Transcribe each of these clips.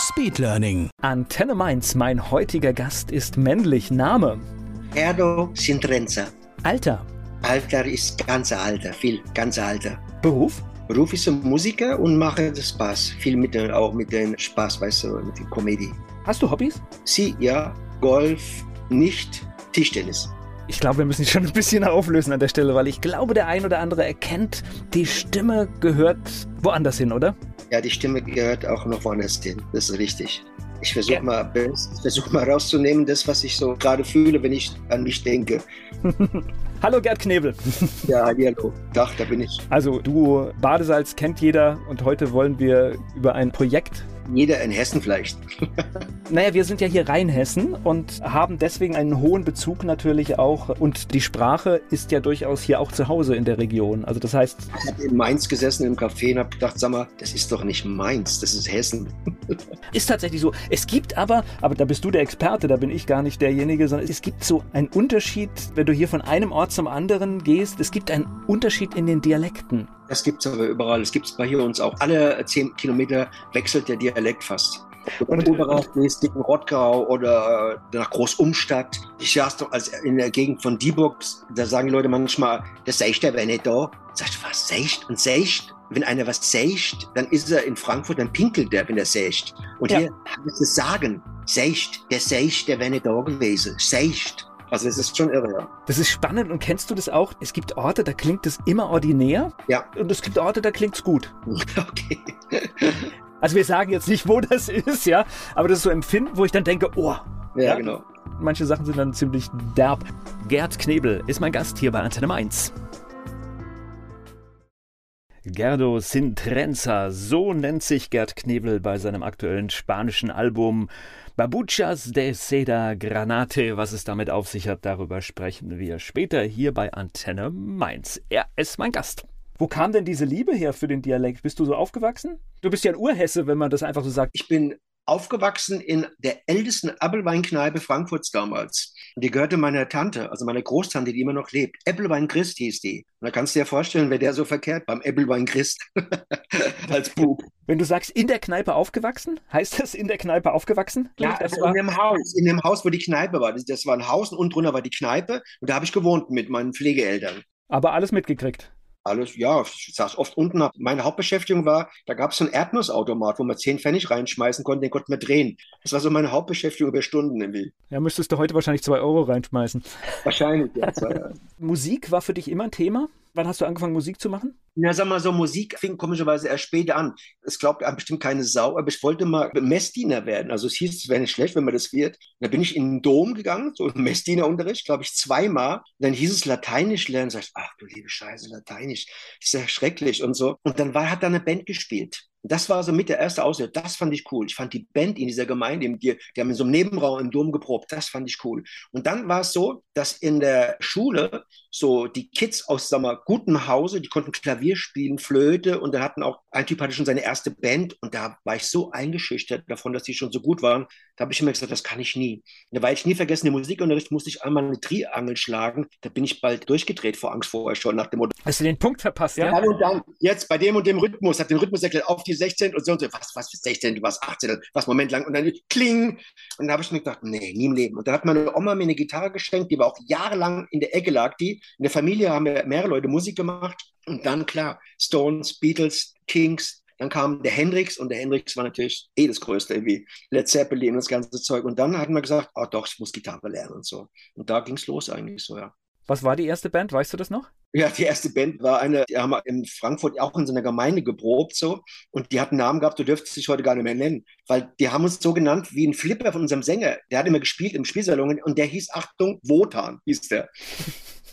Speedlearning. Antenne Mainz, mein heutiger Gast ist männlich. Name? Erdo Sintrenza. Alter? Alter ist ganz alter, viel ganz alter. Beruf? Beruf ist ein Musiker und mache das Spaß. Viel mit den, auch mit den Spaß, weißt du, mit der Comedy. Hast du Hobbys? Sie, ja, Golf, nicht Tischtennis. Ich glaube, wir müssen schon ein bisschen auflösen an der Stelle, weil ich glaube, der ein oder andere erkennt, die Stimme gehört woanders hin, oder? Ja, die Stimme gehört auch noch woanders hin. Das ist richtig. Ich versuche ja. mal, versuch mal rauszunehmen, das, was ich so gerade fühle, wenn ich an mich denke. hallo Gerd Knebel. Ja, hallo. Dach, da bin ich. Also du, Badesalz kennt jeder und heute wollen wir über ein Projekt jeder in Hessen vielleicht. naja, wir sind ja hier Rheinhessen und haben deswegen einen hohen Bezug natürlich auch. Und die Sprache ist ja durchaus hier auch zu Hause in der Region. Also das heißt. Ich habe in Mainz gesessen im Café und habe gedacht, sag mal, das ist doch nicht Mainz, das ist Hessen. ist tatsächlich so. Es gibt aber, aber da bist du der Experte, da bin ich gar nicht derjenige, sondern es gibt so einen Unterschied, wenn du hier von einem Ort zum anderen gehst. Es gibt einen Unterschied in den Dialekten. Das gibt es aber überall. Es gibt es bei hier uns auch. Alle zehn Kilometer wechselt der Dialekt fast. Und Oberrad gehst gegen Rottgau oder äh, nach Großumstadt. Ich saß doch als in der Gegend von Dieburg, da sagen die Leute manchmal, das seicht der, da. Sagst du, was seicht? Und seicht, wenn einer was seicht, dann ist er in Frankfurt, dann pinkelt der, wenn er seicht. Und ja. hier wir das Sagen. Seicht, der seicht, der wäre nicht da gewesen. Seicht. Also es ist schon irre, ja. Das ist spannend und kennst du das auch? Es gibt Orte, da klingt es immer ordinär. Ja. Und es gibt Orte, da klingt es gut. Okay. also wir sagen jetzt nicht, wo das ist, ja, aber das ist so Empfinden, wo ich dann denke, oh. Ja, ja, genau. Manche Sachen sind dann ziemlich derb. Gerd Knebel ist mein Gast hier bei Antenne 1. Gerdo Sintrenza, so nennt sich Gerd Knebel bei seinem aktuellen spanischen Album Babuchas de Seda Granate, was es damit auf sich hat, darüber sprechen wir später hier bei Antenne Mainz. Er ist mein Gast. Wo kam denn diese Liebe her für den Dialekt? Bist du so aufgewachsen? Du bist ja ein Urhesse, wenn man das einfach so sagt. Ich bin aufgewachsen in der ältesten Appelweinkneipe Frankfurts damals. Und die gehörte meiner Tante, also meiner Großtante, die immer noch lebt. Äppelwein Christ hieß die. Und da kannst du dir vorstellen, wer der so verkehrt beim Äppelwein Christ als Bub. Wenn du sagst, in der Kneipe aufgewachsen, heißt das in der Kneipe aufgewachsen? Ja, das also war... in dem Haus, in dem Haus, wo die Kneipe war. Das war ein Haus und drunter war die Kneipe und da habe ich gewohnt mit meinen Pflegeeltern. Aber alles mitgekriegt. Alles, ja, ich saß oft unten. Meine Hauptbeschäftigung war, da gab es so einen Erdnussautomat, wo man 10 Pfennig reinschmeißen konnte, den konnte man drehen. Das war so meine Hauptbeschäftigung über Stunden irgendwie. Ja, müsstest du heute wahrscheinlich 2 Euro reinschmeißen. Wahrscheinlich, ja. Musik war für dich immer ein Thema? Wann hast du angefangen, Musik zu machen? Ja, sag mal so, Musik fing komischerweise erst später an. Es glaubt bestimmt keine Sau, aber ich wollte mal Messdiener werden. Also es hieß, es wäre nicht schlecht, wenn man das wird. Da bin ich in den Dom gegangen, so Messdienerunterricht, glaube ich, zweimal. Und dann hieß es Lateinisch lernen. Sag ich, ach du liebe Scheiße, Lateinisch. ist ja schrecklich und so. Und dann war, hat da eine Band gespielt. Das war so mit der erste Auslöser. Das fand ich cool. Ich fand die Band in dieser Gemeinde, die, die haben in so einem Nebenraum im Dom geprobt. Das fand ich cool. Und dann war es so, dass in der Schule so die Kids aus sag mal, gutem Hause, die konnten Klavier spielen, Flöte und dann hatten auch ein Typ hatte schon seine erste Band und da war ich so eingeschüchtert davon, dass die schon so gut waren. Da habe ich immer gesagt, das kann ich nie. Da war ich nie vergessen, im Musikunterricht musste ich einmal eine Triangel schlagen. Da bin ich bald durchgedreht vor Angst vorher schon nach dem Motto. Hast du den Punkt verpasst, ja? ja? und dann, jetzt bei dem und dem Rhythmus, hat den Rhythmus erklärt, auf die 16 und so und so. Was, was für 16? Du warst 18, was Moment lang und dann kling. Und da habe ich mir gedacht, nee, nie im Leben. Und dann hat meine Oma mir eine Gitarre geschenkt, die war auch jahrelang in der Ecke lag, die. In der Familie haben wir mehrere Leute Musik gemacht. Und dann, klar, Stones, Beatles, Kings, dann kam der Hendrix und der Hendrix war natürlich eh das Größte, irgendwie Led Zeppelin und das ganze Zeug. Und dann hatten wir gesagt, oh doch, ich muss Gitarre lernen und so. Und da ging es los eigentlich so, ja. Was war die erste Band? Weißt du das noch? Ja, die erste Band war eine, die haben wir in Frankfurt auch in so einer Gemeinde geprobt so und die hatten einen Namen gehabt, du dürftest dich heute gar nicht mehr nennen, weil die haben uns so genannt wie ein Flipper von unserem Sänger. Der hat immer gespielt im Spielsalon und der hieß, Achtung, Wotan hieß der.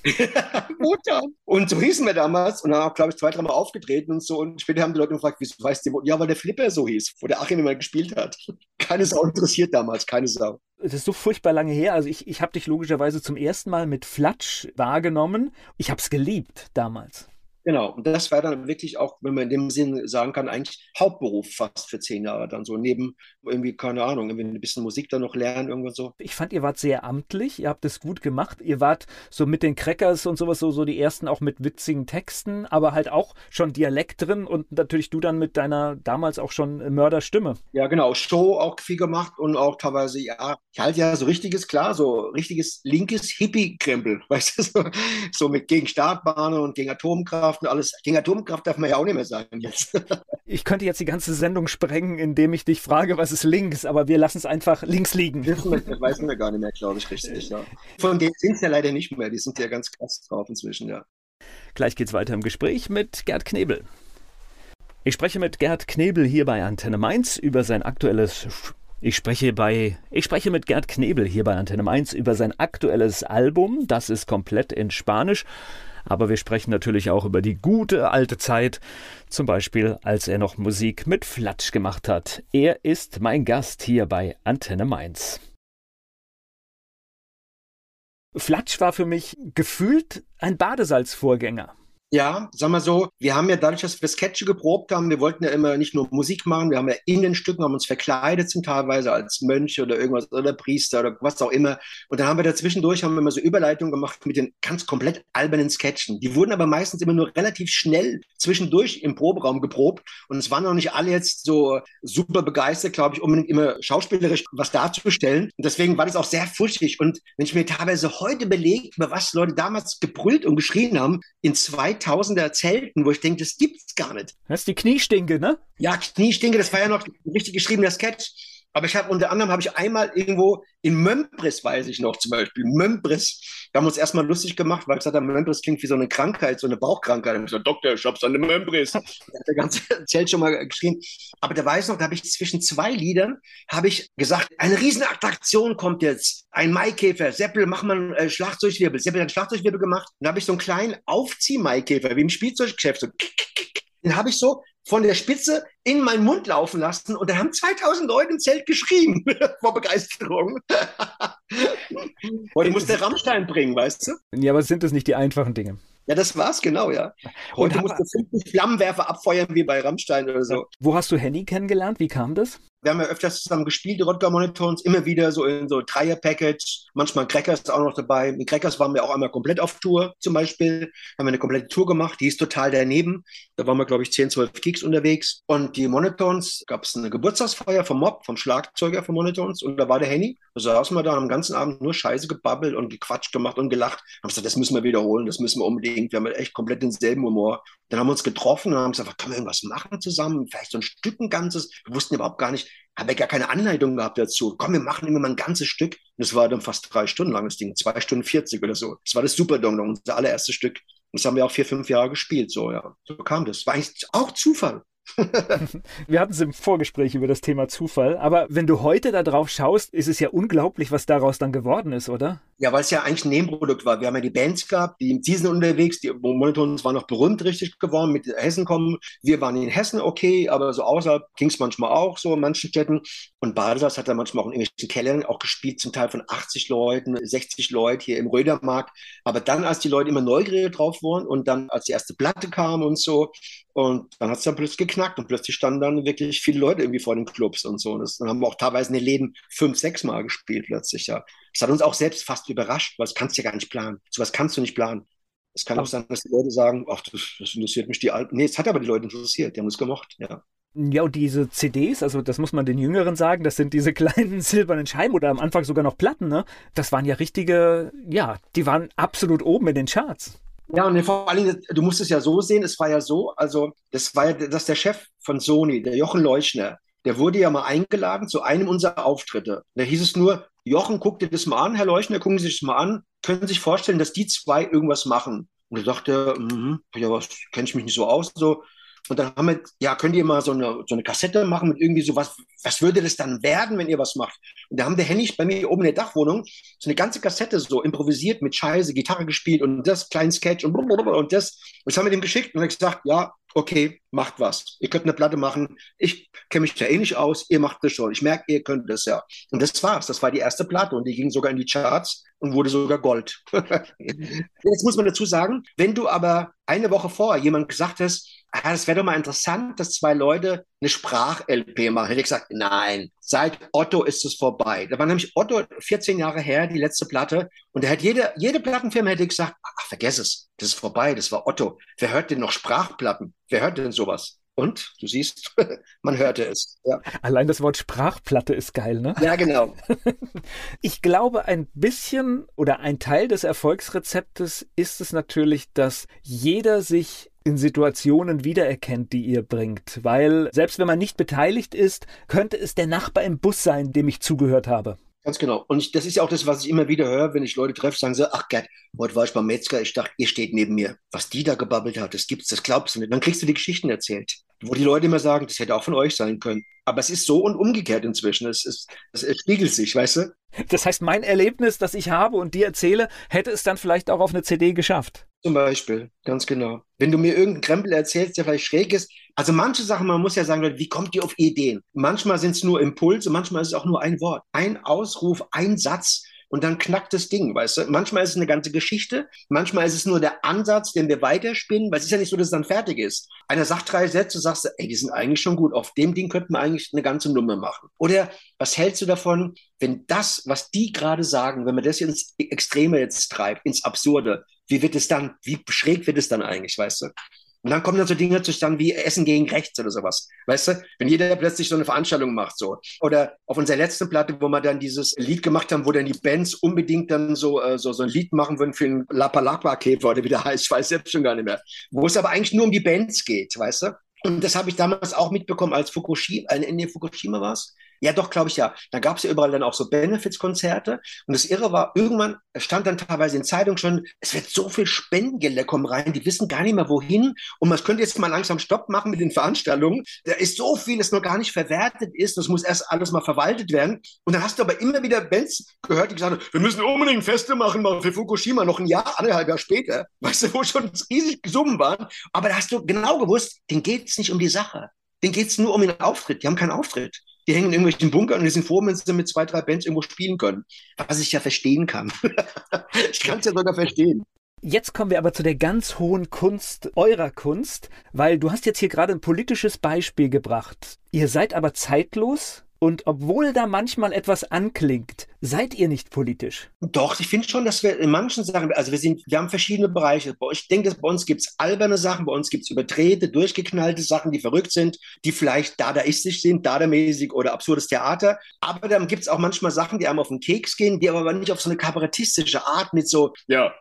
Mutter. Und so hießen wir damals und dann auch, glaube ich, zwei, dreimal aufgetreten und so. Und später haben die Leute gefragt, wieso weißt du, ja, weil der Flipper so hieß, wo der Achim immer gespielt hat. keine Sau interessiert damals, keine Sau. Das ist so furchtbar lange her. Also ich, ich habe dich logischerweise zum ersten Mal mit Flatsch wahrgenommen. Ich habe es geliebt damals. Genau, und das war dann wirklich auch, wenn man in dem Sinn sagen kann, eigentlich Hauptberuf fast für zehn Jahre dann so. Neben irgendwie, keine Ahnung, irgendwie ein bisschen Musik dann noch lernen, irgendwo so. Ich fand, ihr wart sehr amtlich, ihr habt es gut gemacht. Ihr wart so mit den Crackers und sowas, so, so die ersten auch mit witzigen Texten, aber halt auch schon Dialekt drin und natürlich du dann mit deiner damals auch schon Mörderstimme. Ja, genau, Show auch viel gemacht und auch teilweise, ja, ich halte ja so richtiges, klar, so richtiges linkes Hippie-Krempel, weißt du, so, so mit gegen Startbahnen und gegen Atomkraft Atomkraft und alles. Gegen Atomkraft darf man ja auch nicht mehr sagen jetzt. ich könnte jetzt die ganze Sendung sprengen, indem ich dich frage, was ist links, aber wir lassen es einfach links liegen. Das weißen wir gar nicht mehr, glaube ich, richtig. Ja. Von denen sind es ja leider nicht mehr. Die sind ja ganz krass drauf inzwischen, ja. Gleich geht's weiter im Gespräch mit Gerd Knebel. Ich spreche mit Gerd Knebel hier bei Antenne Mainz über sein aktuelles ich spreche bei ich spreche mit Gerd Knebel hier bei Antenne Mainz über sein aktuelles Album, das ist komplett in Spanisch aber wir sprechen natürlich auch über die gute alte Zeit, zum Beispiel als er noch Musik mit Flatsch gemacht hat. Er ist mein Gast hier bei Antenne Mainz. Flatsch war für mich gefühlt ein Badesalzvorgänger. Ja, sag mal so, wir haben ja dadurch, dass wir Sketche geprobt haben, wir wollten ja immer nicht nur Musik machen, wir haben ja in den Stücken, haben uns verkleidet zum Teilweise als Mönche oder irgendwas oder Priester oder was auch immer. Und dann haben wir dazwischendurch, haben wir immer so Überleitungen gemacht mit den ganz komplett albernen Sketchen. Die wurden aber meistens immer nur relativ schnell zwischendurch im Proberaum geprobt und es waren noch nicht alle jetzt so super begeistert, glaube ich, unbedingt immer schauspielerisch was darzustellen. Und deswegen war das auch sehr furchtig. Und wenn ich mir teilweise heute belege, über was Leute damals gebrüllt und geschrien haben, in zwei Tausender Zelten, wo ich denke, das gibt's gar nicht. Das ist die Kniestinke, ne? Ja, Kniestinke, das war ja noch ein richtig geschriebener Sketch. Aber ich habe unter anderem habe ich einmal irgendwo in Mömbris, weiß ich noch zum Beispiel, Mömbris, da haben wir uns erstmal lustig gemacht, weil ich gesagt habe, Mömbris klingt wie so eine Krankheit, so eine Bauchkrankheit. Und ich gesagt, Doktor, ich habe so eine Mömbris. Da hat der ganze Zelt schon mal geschrien. Aber da weiß ich noch, da habe ich zwischen zwei Liedern, habe ich gesagt, eine Riesenattraktion kommt jetzt. Ein Maikäfer, Seppel, mach mal einen äh, Schlagzeugwirbel. Seppel hat einen Schlagzeugwirbel gemacht. Und da habe ich so einen kleinen Aufzieh-Maikäfer, wie im Spielzeuggeschäft, so den habe ich so von der Spitze in meinen Mund laufen lassen und da haben 2000 Leute im Zelt geschrien vor Begeisterung. Heute muss der Rammstein bringen, weißt du? Ja, aber sind das nicht die einfachen Dinge? Ja, das war's, genau, ja. Heute musst du 50 Flammenwerfer abfeuern wie bei Rammstein oder so. Wo hast du Henny kennengelernt? Wie kam das? Wir haben ja öfters zusammen gespielt, die Rodger Monitors, immer wieder so in so Dreier-Package, manchmal Crackers auch noch dabei. Mit Crackers waren wir auch einmal komplett auf Tour zum Beispiel, haben wir eine komplette Tour gemacht, die ist total daneben. Da waren wir, glaube ich, 10, 12 Gigs unterwegs. Und die Monitors, gab es eine Geburtstagsfeier vom Mob, vom Schlagzeuger von Monitors und da war der Henny. Da saßen wir da am ganzen Abend nur Scheiße gebabbelt und gequatscht gemacht und gelacht. Haben gesagt, das müssen wir wiederholen, das müssen wir unbedingt. Wir haben echt komplett denselben Humor. Dann haben wir uns getroffen und haben gesagt, können wir irgendwas machen zusammen? Vielleicht so ein Stück, ein ganzes. Wir wussten überhaupt gar nicht, haben wir gar keine Anleitung gehabt dazu. Komm, wir machen immer mal ein ganzes Stück. Und das war dann fast drei Stunden langes Ding, zwei Stunden 40 oder so. Das war das Superdong, unser allererstes Stück. Das haben wir auch vier, fünf Jahre gespielt, so, ja. So kam das. War eigentlich auch Zufall. Wir hatten es im Vorgespräch über das Thema Zufall, aber wenn du heute da drauf schaust, ist es ja unglaublich, was daraus dann geworden ist, oder? Ja, weil es ja eigentlich ein Nebenprodukt war. Wir haben ja die Bands gehabt, die im Season unterwegs, die Monotons waren noch berühmt richtig geworden, mit Hessen kommen. Wir waren in Hessen okay, aber so außerhalb ging es manchmal auch so in manchen Städten. Und Badesatz hat dann manchmal auch in irgendwelchen Kellern auch gespielt, zum Teil von 80 Leuten, 60 Leuten hier im Rödermarkt. Aber dann, als die Leute immer neugierig drauf waren und dann, als die erste Platte kam und so, und dann hat es dann plötzlich geknackt und plötzlich standen dann wirklich viele Leute irgendwie vor den Clubs und so. Und das, dann haben wir auch teilweise in den Läden fünf, sechs Mal gespielt plötzlich, ja. Das hat uns auch selbst fast überrascht, weil das kannst du ja gar nicht planen. So was kannst du nicht planen. Es kann auch sein, dass die Leute sagen, ach, das, das interessiert mich die Alten. Nee, es hat aber die Leute interessiert, die haben es gemocht, ja. Ja, und diese CDs, also das muss man den Jüngeren sagen, das sind diese kleinen silbernen Scheiben oder am Anfang sogar noch Platten, ne? Das waren ja richtige, ja, die waren absolut oben in den Charts. Ja, und vor allen Dingen, du musst es ja so sehen, es war ja so, also das war ja, dass der Chef von Sony, der Jochen Leuchner, der wurde ja mal eingeladen zu einem unserer Auftritte. Da hieß es nur, Jochen, guck dir das mal an, Herr Leuchner, gucken Sie sich das mal an, können Sie sich vorstellen, dass die zwei irgendwas machen? Und er dachte, mm, ja, was kenne ich mich nicht so aus, so. Und dann haben wir, ja, könnt ihr mal so eine, so eine Kassette machen mit irgendwie so was, was würde das dann werden, wenn ihr was macht? Und da haben der Hennig bei mir oben in der Dachwohnung so eine ganze Kassette so improvisiert mit Scheiße, Gitarre gespielt und das, kleinen Sketch und blablabla und das. Und das haben wir dem geschickt und er gesagt, ja, okay, macht was. Ihr könnt eine Platte machen. Ich kenne mich da eh nicht aus. Ihr macht das schon. Ich merke, ihr könnt das ja. Und das war's. Das war die erste Platte und die ging sogar in die Charts und wurde sogar Gold. Jetzt muss man dazu sagen, wenn du aber eine Woche vorher jemand gesagt hast, ah, das wäre doch mal interessant, dass zwei Leute eine Sprach-LP machen, hätte ich gesagt, nein, seit Otto ist es vorbei. Da war nämlich Otto 14 Jahre her, die letzte Platte. Und da hätte jede, jede Plattenfirma hätte gesagt, ach, vergess es, das ist vorbei, das war Otto. Wer hört denn noch Sprachplatten? Wer hört denn sowas? Und du siehst, man hörte es. Ja. Allein das Wort Sprachplatte ist geil, ne? Ja, genau. Ich glaube, ein bisschen oder ein Teil des Erfolgsrezeptes ist es natürlich, dass jeder sich in Situationen wiedererkennt, die ihr bringt. Weil selbst wenn man nicht beteiligt ist, könnte es der Nachbar im Bus sein, dem ich zugehört habe. Ganz genau. Und ich, das ist ja auch das, was ich immer wieder höre, wenn ich Leute treffe, sagen sie, ach Gott, heute war ich beim Metzger, ich dachte, ihr steht neben mir. Was die da gebabbelt hat, das gibt's, das glaubst du nicht. Dann kriegst du die Geschichten erzählt, wo die Leute immer sagen, das hätte auch von euch sein können. Aber es ist so und umgekehrt inzwischen. Es, ist, es, es spiegelt sich, weißt du? Das heißt, mein Erlebnis, das ich habe und dir erzähle, hätte es dann vielleicht auch auf eine CD geschafft. Zum Beispiel, ganz genau. Wenn du mir irgendeinen Krempel erzählst, der vielleicht schräg ist, also manche Sachen, man muss ja sagen, wie kommt ihr auf Ideen? Manchmal sind es nur Impulse, manchmal ist es auch nur ein Wort, ein Ausruf, ein Satz und dann knackt das Ding, weißt du? Manchmal ist es eine ganze Geschichte, manchmal ist es nur der Ansatz, den wir weiterspinnen, weil es ist ja nicht so, dass es dann fertig ist. Einer sagt drei Sätze, sagst du, ey, die sind eigentlich schon gut, auf dem Ding könnten wir eigentlich eine ganze Nummer machen. Oder was hältst du davon, wenn das, was die gerade sagen, wenn man das ins Extreme jetzt treibt, ins Absurde, wie wird es dann, wie schräg wird es dann eigentlich, weißt du? Und dann kommen dann so Dinge zustande wie Essen gegen Rechts oder sowas. Weißt du? Wenn jeder plötzlich so eine Veranstaltung macht, so. Oder auf unserer letzten Platte, wo wir dann dieses Lied gemacht haben, wo dann die Bands unbedingt dann so, äh, so, so ein Lied machen würden für den Lapalapa-Käfer oder wie der heißt, ich weiß selbst schon gar nicht mehr. Wo es aber eigentlich nur um die Bands geht, weißt du? Und das habe ich damals auch mitbekommen, als Fukushima, äh, in Fukushima war es. Ja, doch, glaube ich ja. Da gab es ja überall dann auch so Benefits-Konzerte. Und das Irre war, irgendwann stand dann teilweise in Zeitungen schon, es wird so viel Spendengelder kommen rein, die wissen gar nicht mehr wohin. Und man könnte jetzt mal langsam Stopp machen mit den Veranstaltungen. Da ist so viel, das noch gar nicht verwertet ist. Das muss erst alles mal verwaltet werden. Und dann hast du aber immer wieder Bands gehört, die gesagt haben, wir müssen unbedingt Feste machen, mal für Fukushima noch ein Jahr, anderthalb Jahr später. Weißt du, wo schon riesig Summen waren. Aber da hast du genau gewusst, denen geht es nicht um die Sache. Denen geht es nur um den Auftritt. Die haben keinen Auftritt die hängen in irgendwelchen Bunkern und die sind froh, wenn sie mit zwei, drei Bands irgendwo spielen können. Was ich ja verstehen kann. ich kann es ja sogar verstehen. Jetzt kommen wir aber zu der ganz hohen Kunst eurer Kunst, weil du hast jetzt hier gerade ein politisches Beispiel gebracht. Ihr seid aber zeitlos, und obwohl da manchmal etwas anklingt, seid ihr nicht politisch? Doch, ich finde schon, dass wir in manchen Sachen, also wir sind, wir haben verschiedene Bereiche. Ich denke, bei uns gibt es alberne Sachen, bei uns gibt es überdrehte, durchgeknallte Sachen, die verrückt sind, die vielleicht dadaistisch sind, dadamäßig oder absurdes Theater. Aber dann gibt es auch manchmal Sachen, die einem auf den Keks gehen, die aber nicht auf so eine kabarettistische Art mit so, ja,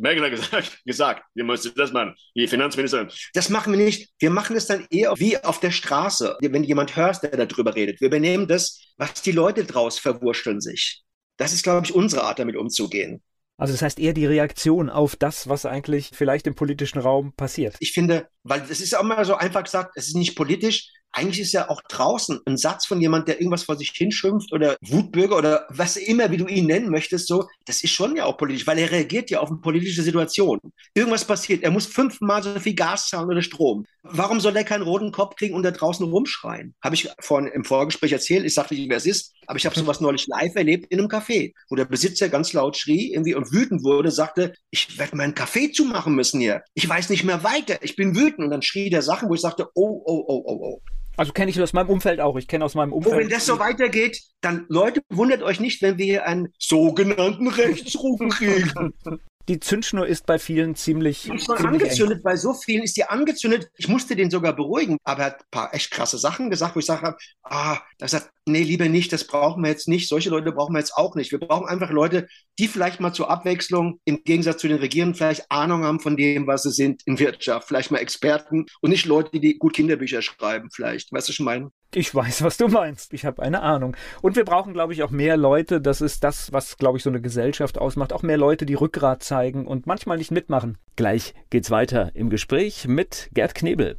Merkel hat gesagt, gesagt, ihr müsstet das machen, die Finanzministerin. Das machen wir nicht. Wir machen es dann eher wie auf der Straße, wenn jemand hört, der darüber redet. Wir übernehmen das, was die Leute draus verwurschteln sich. Das ist, glaube ich, unsere Art, damit umzugehen. Also das heißt eher die Reaktion auf das, was eigentlich vielleicht im politischen Raum passiert. Ich finde, weil es ist auch mal so einfach gesagt, es ist nicht politisch, eigentlich ist ja auch draußen ein Satz von jemand, der irgendwas vor sich hinschimpft oder Wutbürger oder was immer, wie du ihn nennen möchtest, so, das ist schon ja auch politisch, weil er reagiert ja auf eine politische Situation. Irgendwas passiert, er muss fünfmal so viel Gas zahlen oder Strom. Warum soll er keinen roten Kopf kriegen und da draußen rumschreien? Habe ich vorhin im Vorgespräch erzählt, ich sagte nicht, wer es ist, aber ich habe sowas neulich live erlebt in einem Café, wo der Besitzer ganz laut schrie irgendwie und wütend wurde, sagte, ich werde meinen Café zumachen müssen hier. Ich weiß nicht mehr weiter, ich bin wütend. Und dann schrie der Sachen, wo ich sagte, oh, oh, oh, oh, oh. Also kenne ich aus meinem Umfeld auch. Ich kenne aus meinem Umfeld. Und wenn das so weitergeht, dann Leute, wundert euch nicht, wenn wir hier einen sogenannten Rechtsruck kriegen. die Zündschnur ist bei vielen ziemlich. Ist ziemlich angezündet, eng. bei so vielen ist die angezündet. Ich musste den sogar beruhigen, aber er hat ein paar echt krasse Sachen gesagt, wo ich sage, ah, er sagt, nee, lieber nicht, das brauchen wir jetzt nicht. Solche Leute brauchen wir jetzt auch nicht. Wir brauchen einfach Leute, die vielleicht mal zur Abwechslung im Gegensatz zu den Regierenden vielleicht Ahnung haben von dem, was sie sind in Wirtschaft. Vielleicht mal Experten und nicht Leute, die gut Kinderbücher schreiben, vielleicht. Weißt du, was ich meine? Ich weiß, was du meinst. Ich habe eine Ahnung. Und wir brauchen, glaube ich, auch mehr Leute. Das ist das, was, glaube ich, so eine Gesellschaft ausmacht. Auch mehr Leute, die Rückgrat zeigen und manchmal nicht mitmachen. Gleich geht's weiter im Gespräch mit Gerd Knebel.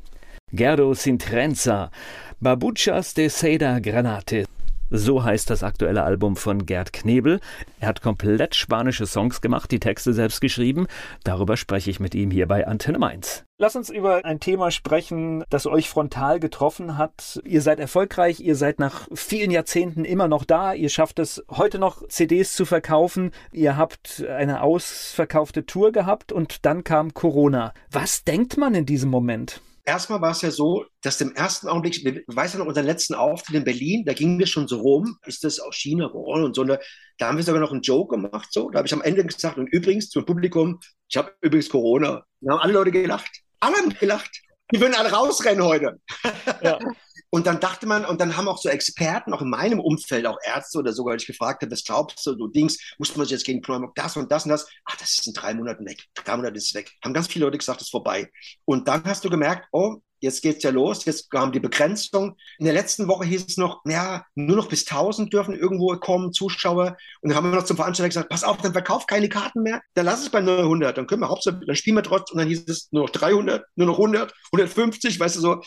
Gerdo Sintrenza, Babuchas de Seda Granate. So heißt das aktuelle Album von Gerd Knebel. Er hat komplett spanische Songs gemacht, die Texte selbst geschrieben. Darüber spreche ich mit ihm hier bei Antenne Mainz. Lass uns über ein Thema sprechen, das euch frontal getroffen hat. Ihr seid erfolgreich, ihr seid nach vielen Jahrzehnten immer noch da, ihr schafft es heute noch CDs zu verkaufen, ihr habt eine ausverkaufte Tour gehabt und dann kam Corona. Was denkt man in diesem Moment? Erstmal war es ja so, dass im ersten Augenblick, ich weiß ja noch, unseren letzten Auftritt in Berlin, da ging mir schon so rum, ist das aus China und so, eine, da haben wir sogar noch einen Joke gemacht, so, da habe ich am Ende gesagt, und übrigens zum Publikum, ich habe übrigens Corona. Da haben alle Leute gelacht. Alle haben gelacht. Die würden alle rausrennen heute. Ja. Und dann dachte man, und dann haben auch so Experten, auch in meinem Umfeld, auch Ärzte oder sogar, ich gefragt habe, was glaubst du, du Dings, muss man sich jetzt gegen Pneumok das und das und das? Ach, das ist in drei Monaten weg. Drei Monate ist es weg. Haben ganz viele Leute gesagt, das ist vorbei. Und dann hast du gemerkt, oh, jetzt geht's ja los, jetzt kam die Begrenzung. In der letzten Woche hieß es noch, ja, nur noch bis 1000 dürfen irgendwo kommen, Zuschauer. Und dann haben wir noch zum Veranstalter gesagt, pass auf, dann verkauft keine Karten mehr, dann lass es bei 900, dann können wir Hauptsache, dann spielen wir trotzdem. Und dann hieß es nur noch 300, nur noch 100, 150, weißt du so.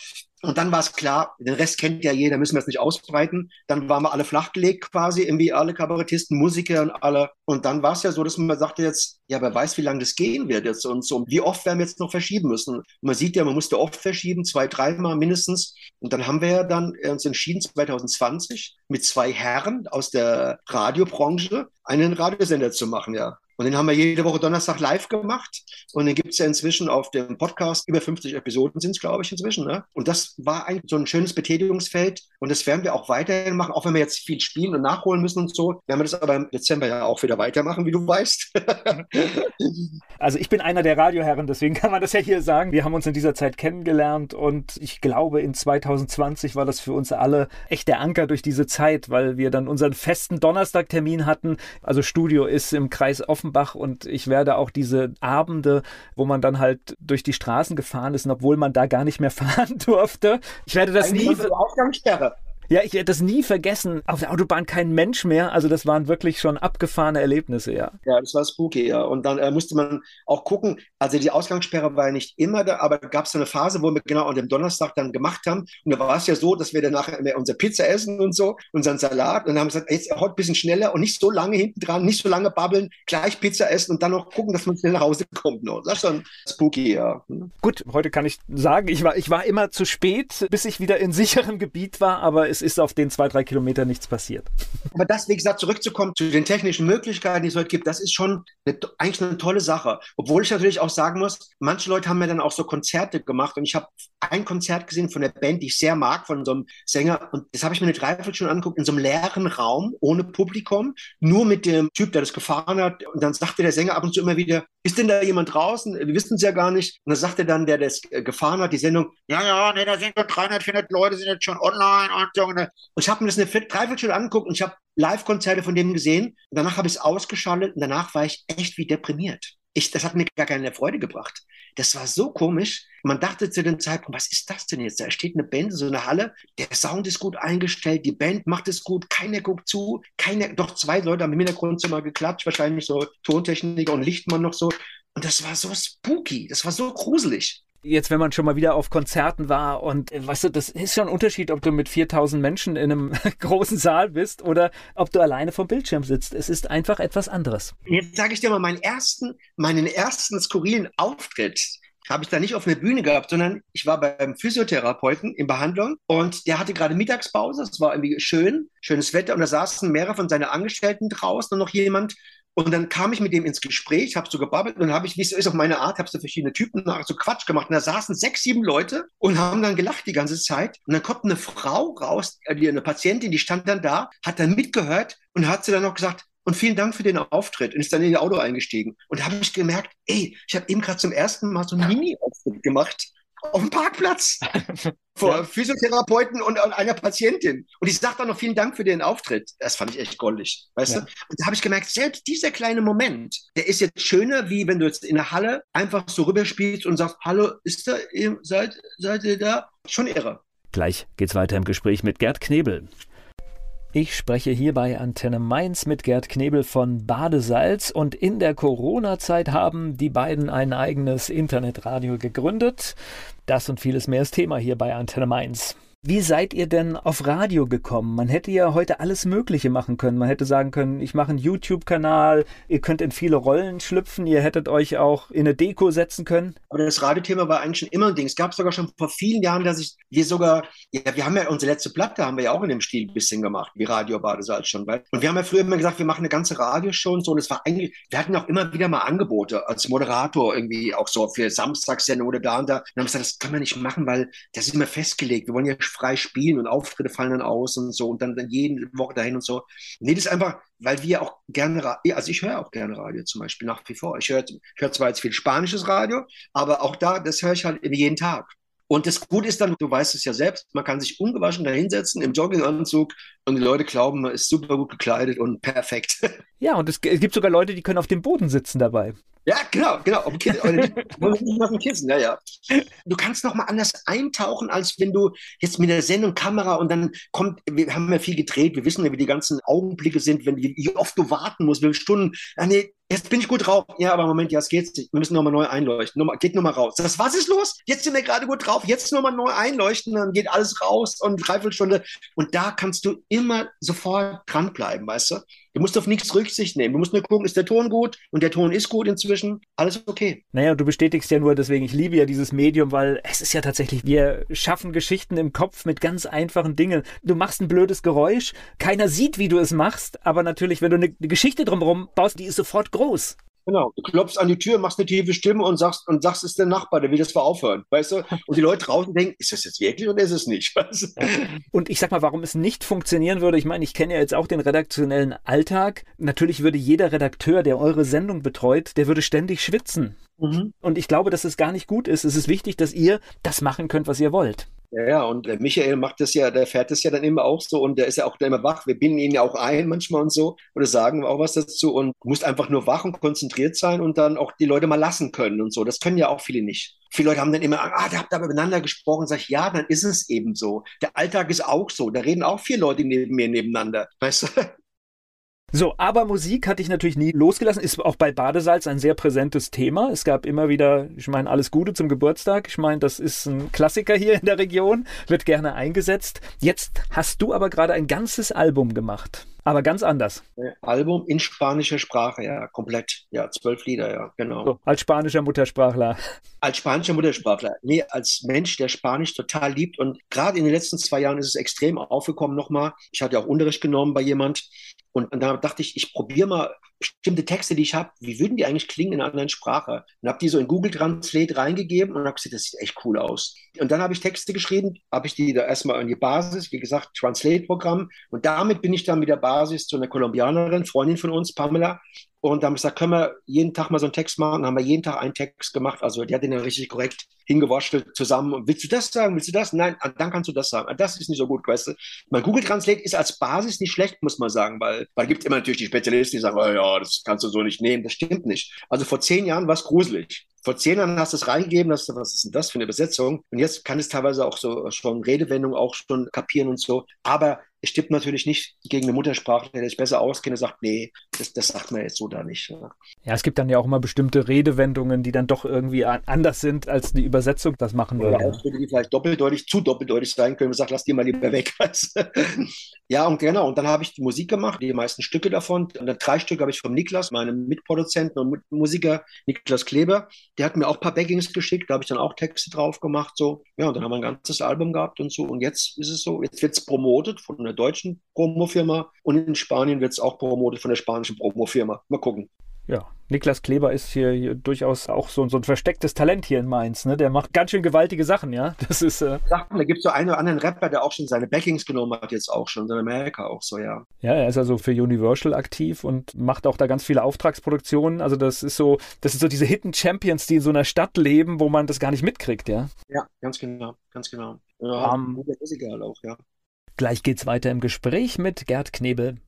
Und dann war es klar, den Rest kennt ja jeder, müssen wir es nicht ausbreiten. Dann waren wir alle flachgelegt quasi, irgendwie alle Kabarettisten, Musiker und alle. Und dann war es ja so, dass man sagte jetzt, ja, wer weiß, wie lange das gehen wird jetzt und so. Wie oft werden wir jetzt noch verschieben müssen? Und man sieht ja, man musste oft verschieben, zwei, dreimal mindestens. Und dann haben wir ja dann uns entschieden, 2020 mit zwei Herren aus der Radiobranche einen Radiosender zu machen, ja. Und den haben wir jede Woche Donnerstag live gemacht. Und den gibt es ja inzwischen auf dem Podcast. Über 50 Episoden sind es, glaube ich, inzwischen. Ne? Und das war eigentlich so ein schönes Betätigungsfeld. Und das werden wir auch weiterhin machen, auch wenn wir jetzt viel spielen und nachholen müssen und so. Werden wir das aber im Dezember ja auch wieder weitermachen, wie du weißt. also ich bin einer der Radioherren, deswegen kann man das ja hier sagen. Wir haben uns in dieser Zeit kennengelernt und ich glaube, in 2020 war das für uns alle echt der Anker durch diese Zeit, weil wir dann unseren festen Donnerstagtermin hatten. Also Studio ist im Kreis Offenbach Offenbach und ich werde auch diese Abende, wo man dann halt durch die Straßen gefahren ist, obwohl man da gar nicht mehr fahren durfte, ich werde das Eigentlich nie. Ausgangssperre. Ja, ich werde das nie vergessen. Auf der Autobahn kein Mensch mehr. Also das waren wirklich schon abgefahrene Erlebnisse, ja. Ja, das war spooky, ja. Und dann äh, musste man auch gucken, also die Ausgangssperre war ja nicht immer da, aber gab es eine Phase, wo wir genau an dem Donnerstag dann gemacht haben. Und da war es ja so, dass wir danach unsere Pizza essen und so, unseren Salat. Und dann haben wir gesagt, jetzt heute ein bisschen schneller und nicht so lange hinten dran, nicht so lange babbeln, gleich Pizza essen und dann noch gucken, dass man schnell nach Hause kommt. No. Das ist schon spooky, ja. Hm. Gut, heute kann ich sagen, ich war, ich war immer zu spät, bis ich wieder in sicherem Gebiet war, aber es ist auf den zwei, drei Kilometern nichts passiert. Aber das, wie gesagt, zurückzukommen zu den technischen Möglichkeiten, die es heute gibt, das ist schon eine, eigentlich eine tolle Sache. Obwohl ich natürlich auch sagen muss, manche Leute haben mir dann auch so Konzerte gemacht und ich habe ein Konzert gesehen von der Band, die ich sehr mag, von so einem Sänger und das habe ich mir eine Dreiviertelstunde angeguckt, in so einem leeren Raum, ohne Publikum, nur mit dem Typ, der das gefahren hat und dann sagte der Sänger ab und zu immer wieder, ist denn da jemand draußen? Wir wissen es ja gar nicht. Und dann sagte dann der, der das gefahren hat, die Sendung, ja, ja, nee, da sind so 300, 400 Leute, sind jetzt schon online und so. Und ich habe mir das eine Dreiviertelstunde angeguckt und ich habe Live-Konzerte von dem gesehen. Und danach habe ich es ausgeschaltet und danach war ich echt wie deprimiert. Ich, das hat mir gar keine Freude gebracht. Das war so komisch. Man dachte zu dem Zeitpunkt, was ist das denn jetzt? Da steht eine Band, so eine Halle, der Sound ist gut eingestellt, die Band macht es gut, keiner guckt zu, keiner, doch zwei Leute haben im Hintergrundzimmer geklatscht, wahrscheinlich so Tontechniker und Lichtmann noch so. Und das war so spooky, das war so gruselig. Jetzt, wenn man schon mal wieder auf Konzerten war und äh, weißt du, das ist schon ein Unterschied, ob du mit 4000 Menschen in einem großen Saal bist oder ob du alleine vom Bildschirm sitzt. Es ist einfach etwas anderes. Jetzt sage ich dir mal meinen ersten, meinen ersten skurrilen Auftritt habe ich da nicht auf einer Bühne gehabt, sondern ich war beim Physiotherapeuten in Behandlung und der hatte gerade Mittagspause. Es war irgendwie schön, schönes Wetter und da saßen mehrere von seinen Angestellten draußen und noch jemand und dann kam ich mit dem ins Gespräch, habe so gebabbelt und dann habe ich, wie es ist auf meine Art, habe so verschiedene Typen nach, so Quatsch gemacht. Und da saßen sechs, sieben Leute und haben dann gelacht die ganze Zeit. Und dann kommt eine Frau raus, äh, eine Patientin, die stand dann da, hat dann mitgehört und hat sie dann noch gesagt, und vielen Dank für den Auftritt und ist dann in ihr Auto eingestiegen. Und da habe ich gemerkt, ey, ich habe eben gerade zum ersten Mal so einen Mini-Auftritt gemacht auf dem Parkplatz vor ja. Physiotherapeuten und, und, einer Patientin. Und ich sage dann noch vielen Dank für den Auftritt. Das fand ich echt goldig, weißt ja. du? Und da habe ich gemerkt, selbst dieser kleine Moment, der ist jetzt schöner, wie wenn du jetzt in der Halle einfach so rüberspielst und sagst, hallo, ist da, seid, seid ihr da? Schon irre. Gleich geht's weiter im Gespräch mit Gerd Knebel. Ich spreche hier bei Antenne Mainz mit Gerd Knebel von Badesalz und in der Corona-Zeit haben die beiden ein eigenes Internetradio gegründet. Das und vieles mehr ist Thema hier bei Antenne Mainz. Wie seid ihr denn auf Radio gekommen? Man hätte ja heute alles Mögliche machen können. Man hätte sagen können, ich mache einen YouTube-Kanal, ihr könnt in viele Rollen schlüpfen, ihr hättet euch auch in eine Deko setzen können. Aber das Radiothema war eigentlich schon immer ein Ding. Es gab sogar schon vor vielen Jahren, dass ich, wir sogar, ja, wir haben ja unsere letzte Platte haben wir ja auch in dem Stil ein bisschen gemacht, wie Radio Badesalz schon. Weil, und wir haben ja früher immer gesagt, wir machen eine ganze Radioshow und so. Und es war eigentlich, wir hatten auch immer wieder mal Angebote als Moderator irgendwie auch so für Samstagssendung oder da und da. Und dann haben wir gesagt, das kann man nicht machen, weil das ist immer festgelegt. Wir wollen ja frei spielen und Auftritte fallen dann aus und so und dann, dann jede Woche dahin und so. Nee, das ist einfach, weil wir auch gerne, also ich höre auch gerne Radio zum Beispiel nach wie vor. Ich höre hör zwar jetzt viel spanisches Radio, aber auch da, das höre ich halt jeden Tag. Und das Gute ist dann, du weißt es ja selbst, man kann sich ungewaschen da hinsetzen im Jogginganzug und die Leute glauben, man ist super gut gekleidet und perfekt. Ja, und es, gibt sogar Leute, die können auf dem Boden sitzen dabei. Ja, genau, genau. Auf dem Kissen, ja, ja. Du kannst noch mal anders eintauchen, als wenn du jetzt mit der Sendung Kamera und dann kommt, wir haben ja viel gedreht, wir wissen ja, wie die ganzen Augenblicke sind, wenn wie oft du warten musst, wie viele Stunden. Ah, nee, jetzt bin ich gut drauf. Ja, aber Moment, ja, es geht nicht. Wir müssen nochmal neu einleuchten. Nochmal, geht nochmal raus. Das, was ist los? Jetzt sind wir gerade gut drauf. Jetzt nochmal neu einleuchten, dann geht alles raus und dreiviertel Stunde. Und da kannst du immer sofort dranbleiben, weißt du? Du musst auf nichts Rücksicht nehmen. Du musst nur gucken, ist der Ton gut? Und der Ton ist gut inzwischen. Alles okay. Naja, du bestätigst ja nur, deswegen, ich liebe ja dieses Medium, weil es ist ja tatsächlich, wir schaffen Geschichten im Kopf mit ganz einfachen Dingen. Du machst ein blödes Geräusch, keiner sieht, wie du es machst, aber natürlich, wenn du eine Geschichte drumherum baust, die ist sofort groß. Genau. Du klopfst an die Tür, machst eine tiefe Stimme und sagst, und sagst, es ist der Nachbar, der will das mal aufhören. Weißt du? Und die Leute draußen denken, ist das jetzt wirklich oder ist es nicht? Weißt du? Und ich sag mal, warum es nicht funktionieren würde, ich meine, ich kenne ja jetzt auch den redaktionellen Alltag. Natürlich würde jeder Redakteur, der eure Sendung betreut, der würde ständig schwitzen. Mhm. Und ich glaube, dass es gar nicht gut ist. Es ist wichtig, dass ihr das machen könnt, was ihr wollt. Ja, ja, und der Michael macht das ja, der fährt das ja dann immer auch so und der ist ja auch immer wach. Wir binden ihn ja auch ein manchmal und so oder sagen auch was dazu und musst einfach nur wach und konzentriert sein und dann auch die Leute mal lassen können und so. Das können ja auch viele nicht. Viele Leute haben dann immer, ah, da habt aber miteinander gesprochen. Sag ich, ja, dann ist es eben so. Der Alltag ist auch so. Da reden auch vier Leute neben mir nebeneinander. Weißt du? So, aber Musik hatte ich natürlich nie losgelassen. Ist auch bei Badesalz ein sehr präsentes Thema. Es gab immer wieder, ich meine, alles Gute zum Geburtstag. Ich meine, das ist ein Klassiker hier in der Region, wird gerne eingesetzt. Jetzt hast du aber gerade ein ganzes Album gemacht. Aber ganz anders. Album in spanischer Sprache, ja, komplett. Ja, zwölf Lieder, ja, genau. So, als spanischer Muttersprachler. Als spanischer Muttersprachler. Nee, als Mensch, der Spanisch total liebt. Und gerade in den letzten zwei Jahren ist es extrem aufgekommen nochmal. Ich hatte auch Unterricht genommen bei jemand. Und, und da dachte ich, ich probiere mal bestimmte Texte, die ich habe, wie würden die eigentlich klingen in einer anderen Sprache? Und habe die so in Google Translate reingegeben und habe gesagt, das sieht echt cool aus. Und dann habe ich Texte geschrieben, habe ich die da erstmal an die Basis, wie gesagt, Translate-Programm. Und damit bin ich dann mit der Basis zu einer Kolumbianerin, Freundin von uns, Pamela, und dann haben wir gesagt, können wir jeden Tag mal so einen Text machen? Dann haben wir jeden Tag einen Text gemacht. Also die hat den dann richtig korrekt hingewurschtelt zusammen. Und willst du das sagen? Willst du das? Nein, ah, dann kannst du das sagen. Ah, das ist nicht so gut, weißt du. Mein Google Translate ist als Basis nicht schlecht, muss man sagen, weil, weil gibt immer natürlich die Spezialisten, die sagen, oh ja, das kannst du so nicht nehmen. Das stimmt nicht. Also vor zehn Jahren war es gruselig. Vor zehn Jahren hast du es reingegeben, hast du, was ist denn das für eine Übersetzung? Und jetzt kann es teilweise auch so schon Redewendungen auch schon kapieren und so. Aber es stimmt natürlich nicht gegen eine Muttersprache, der sich besser auskennt und sagt, nee, das, das sagt man jetzt so da nicht. Ja. ja. es gibt dann ja auch immer bestimmte Redewendungen, die dann doch irgendwie anders sind, als die Übersetzung das machen würde. Oder Ausdrücke, die vielleicht doppeldeutig, zu doppeldeutig sein können. Man sagt, lass die mal lieber weg. ja, und genau. Und dann habe ich die Musik gemacht, die meisten Stücke davon. Und dann drei Stücke habe ich vom Niklas, meinem Mitproduzenten und Musiker, Niklas Kleber. Der hat mir auch ein paar Backings geschickt, da habe ich dann auch Texte drauf gemacht. So. Ja, und dann haben wir ein ganzes Album gehabt und so. Und jetzt ist es so, jetzt wird es promotet von einer deutschen Promofirma und in Spanien wird es auch promotet von der spanischen Promofirma. Mal gucken. Ja, Niklas Kleber ist hier, hier durchaus auch so, so, ein verstecktes Talent hier in Mainz. Ne? Der macht ganz schön gewaltige Sachen, ja. Das ist. Äh Sachen, da gibt es so einen oder anderen Rapper, der auch schon seine Backings genommen hat, jetzt auch schon, in Amerika auch so, ja. Ja, er ist also für Universal aktiv und macht auch da ganz viele Auftragsproduktionen. Also das ist so, das sind so diese Hidden Champions, die in so einer Stadt leben, wo man das gar nicht mitkriegt, ja. Ja, ganz genau, ganz genau. Ja, um, ist egal auch, ja. Gleich geht's weiter im Gespräch mit Gerd Knebel.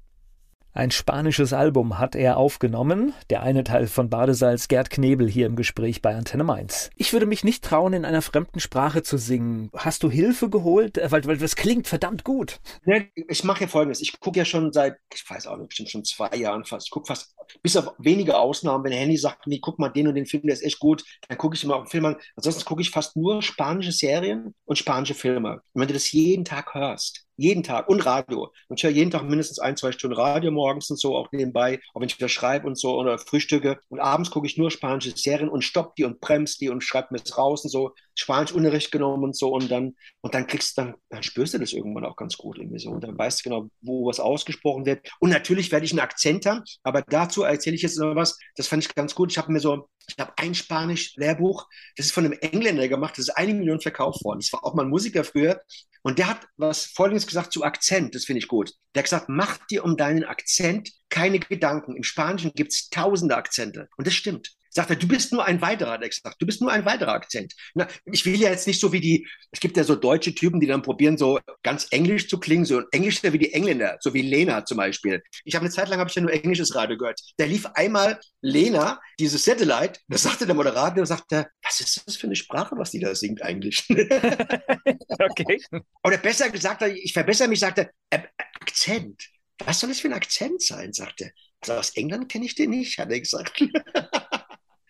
Ein spanisches Album hat er aufgenommen. Der eine Teil von Badesalz Gerd Knebel hier im Gespräch bei Antenne Mainz. Ich würde mich nicht trauen, in einer fremden Sprache zu singen. Hast du Hilfe geholt? Äh, weil, weil das klingt verdammt gut. Nee, ich mache ja folgendes. Ich gucke ja schon seit, ich weiß auch nicht, bestimmt schon zwei Jahren fast. Ich gucke fast, bis auf wenige Ausnahmen, wenn Handy sagt, nee, guck mal den und den Film, der ist echt gut, dann gucke ich immer auf den Film an. Ansonsten gucke ich fast nur spanische Serien und spanische Filme. Und wenn du das jeden Tag hörst, jeden Tag und Radio. Und ich höre jeden Tag mindestens ein, zwei Stunden Radio morgens und so, auch nebenbei, auch wenn ich wieder schreibe und so oder frühstücke. Und abends gucke ich nur spanische Serien und stopp die und bremst die und schreibe mir es raus und so. Spanischunterricht genommen und so. Und dann, und dann kriegst dann, dann spürst du das irgendwann auch ganz gut irgendwie so. Und dann weißt du genau, wo was ausgesprochen wird. Und natürlich werde ich einen Akzent haben, aber dazu erzähle ich jetzt noch was. Das fand ich ganz gut. Ich habe mir so ich habe ein Spanisch-Lehrbuch, das ist von einem Engländer gemacht, das ist eine Million verkauft worden. Das war auch mal ein Musiker früher. Und der hat was Folgendes gesagt zu Akzent, das finde ich gut. Der hat gesagt, mach dir um deinen Akzent keine Gedanken. Im Spanischen gibt es tausende Akzente. Und das stimmt. Sagt er, du bist nur ein weiterer, hat er gesagt. Du bist nur ein weiterer Akzent. Na, ich will ja jetzt nicht so wie die, es gibt ja so deutsche Typen, die dann probieren, so ganz englisch zu klingen, so englischer wie die Engländer, so wie Lena zum Beispiel. Ich habe eine Zeit lang, habe ich ja nur englisches Radio gehört. Da lief einmal Lena, dieses Satellite, da sagte der Moderator, der sagte, was ist das für eine Sprache, was die da singt eigentlich? okay. Oder besser gesagt, ich verbessere mich, sagte, äh, Akzent. Was soll das für ein Akzent sein, sagte. Also aus England kenne ich den nicht, hat er gesagt.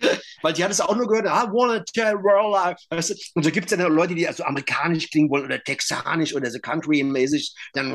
Weil die hat es auch nur gehört, I wanna tell world weißt du? Und so gibt es dann Leute, die also amerikanisch klingen wollen oder texanisch oder so country-mäßig. Dann,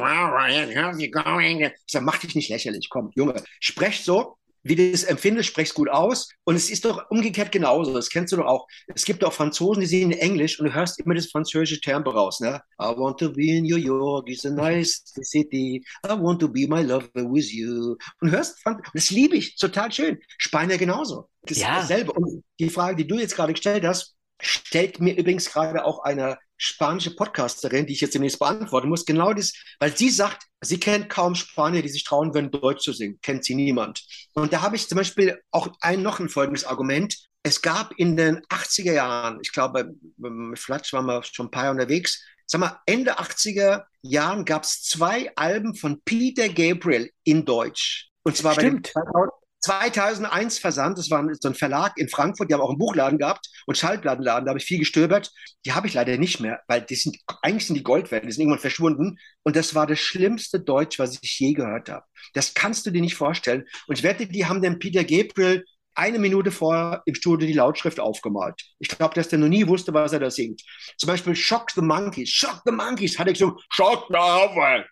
ich sag, mach dich nicht lächerlich, komm, Junge, sprech so, wie du es empfindest, sprechst gut aus. Und es ist doch umgekehrt genauso. Das kennst du doch auch. Es gibt auch Franzosen, die singen Englisch und du hörst immer das französische Tempo raus. Ne? I want to be in New York, it's a nice city. I want to be my lover with you. Und hörst, das liebe ich, total schön. Spanier genauso. Das ja. ist dasselbe. Und die Frage, die du jetzt gerade gestellt hast, stellt mir übrigens gerade auch eine spanische Podcasterin, die ich jetzt demnächst beantworten muss, genau das, weil sie sagt, sie kennt kaum Spanier, die sich trauen würden, Deutsch zu singen. Kennt sie niemand. Und da habe ich zum Beispiel auch ein noch ein folgendes Argument. Es gab in den 80er Jahren, ich glaube, mit Flatsch waren wir schon ein paar Jahre unterwegs, sag mal, Ende 80er Jahren gab es zwei Alben von Peter Gabriel in Deutsch. Und zwar Stimmt. bei den 2001 versandt, das war so ein Verlag in Frankfurt, die haben auch einen Buchladen gehabt und Schallplattenladen, da habe ich viel gestöbert. Die habe ich leider nicht mehr, weil die sind, eigentlich sind die Gold wert, die sind irgendwann verschwunden. Und das war das schlimmste Deutsch, was ich je gehört habe. Das kannst du dir nicht vorstellen. Und ich wette, die haben den Peter Gabriel eine Minute vorher im Studio die Lautschrift aufgemalt. Ich glaube, dass der noch nie wusste, was er da singt. Zum Beispiel Shock the Monkeys. Shock the Monkeys hat er gesungen. Shock the Monkeys.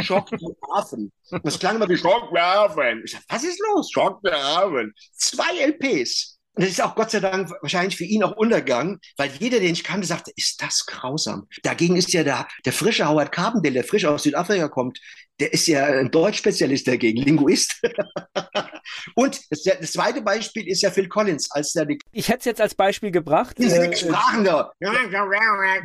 Schockwerfen. Das klang immer wie Schockwerfen. Ich sag, was ist los? Schockwerfen. Zwei LPs. Und das ist auch Gott sei Dank wahrscheinlich für ihn auch Untergang, weil jeder, den ich kannte, sagte, ist das grausam. Dagegen ist ja der, der frische Howard Carpendale, der frisch aus Südafrika kommt, der ist ja ein Deutschspezialist dagegen, Linguist. Und das, das, zweite Beispiel ist ja Phil Collins, als der Ich hätte es jetzt als Beispiel gebracht. Diese äh, Sprachen da.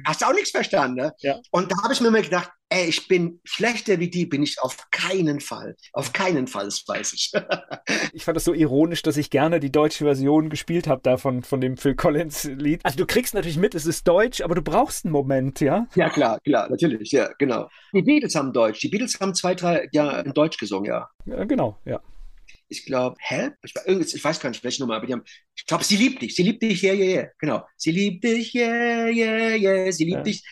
Hast du auch nichts verstanden, ne? Ja. Und da habe ich mir mal gedacht, ey, ich bin schlechter wie die, bin ich auf keinen Fall. Auf keinen Fall, das weiß ich. ich fand das so ironisch, dass ich gerne die deutsche Version gespielt habe davon, von dem Phil Collins-Lied. Also du kriegst natürlich mit, es ist Deutsch, aber du brauchst einen Moment, ja? Ja, klar, klar, natürlich, ja, genau. Die Beatles haben Deutsch. Die Beatles haben zwei, drei Jahre in Deutsch gesungen, ja. ja genau, ja ich glaube, Help, ich, ich, weiß gar nicht, welche Nummer, aber die haben, ich glaube, sie liebt dich, sie liebt dich, yeah, yeah, yeah, genau. Sie liebt dich, yeah, yeah, yeah, sie liebt ja. dich.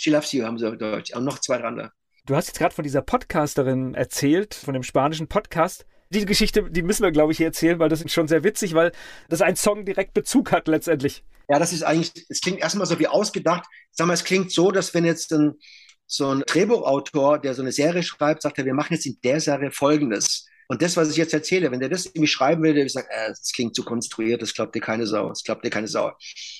She loves you, haben sie auf Deutsch. Und noch zwei andere. Du hast jetzt gerade von dieser Podcasterin erzählt, von dem spanischen Podcast. Die Geschichte, die müssen wir, glaube ich, hier erzählen, weil das ist schon sehr witzig, weil das ein Song direkt Bezug hat letztendlich. Ja, das ist eigentlich, es klingt erstmal so wie ausgedacht. Sag mal, es klingt so, dass wenn jetzt ein, so ein Drehbuchautor, der so eine Serie schreibt, sagt er, wir machen jetzt in der Serie Folgendes. Und das, was ich jetzt erzähle, wenn der das irgendwie schreiben will, der sagt, äh, das klingt zu konstruiert, das glaubt dir keine Sau, das glaubt dir keine Sau.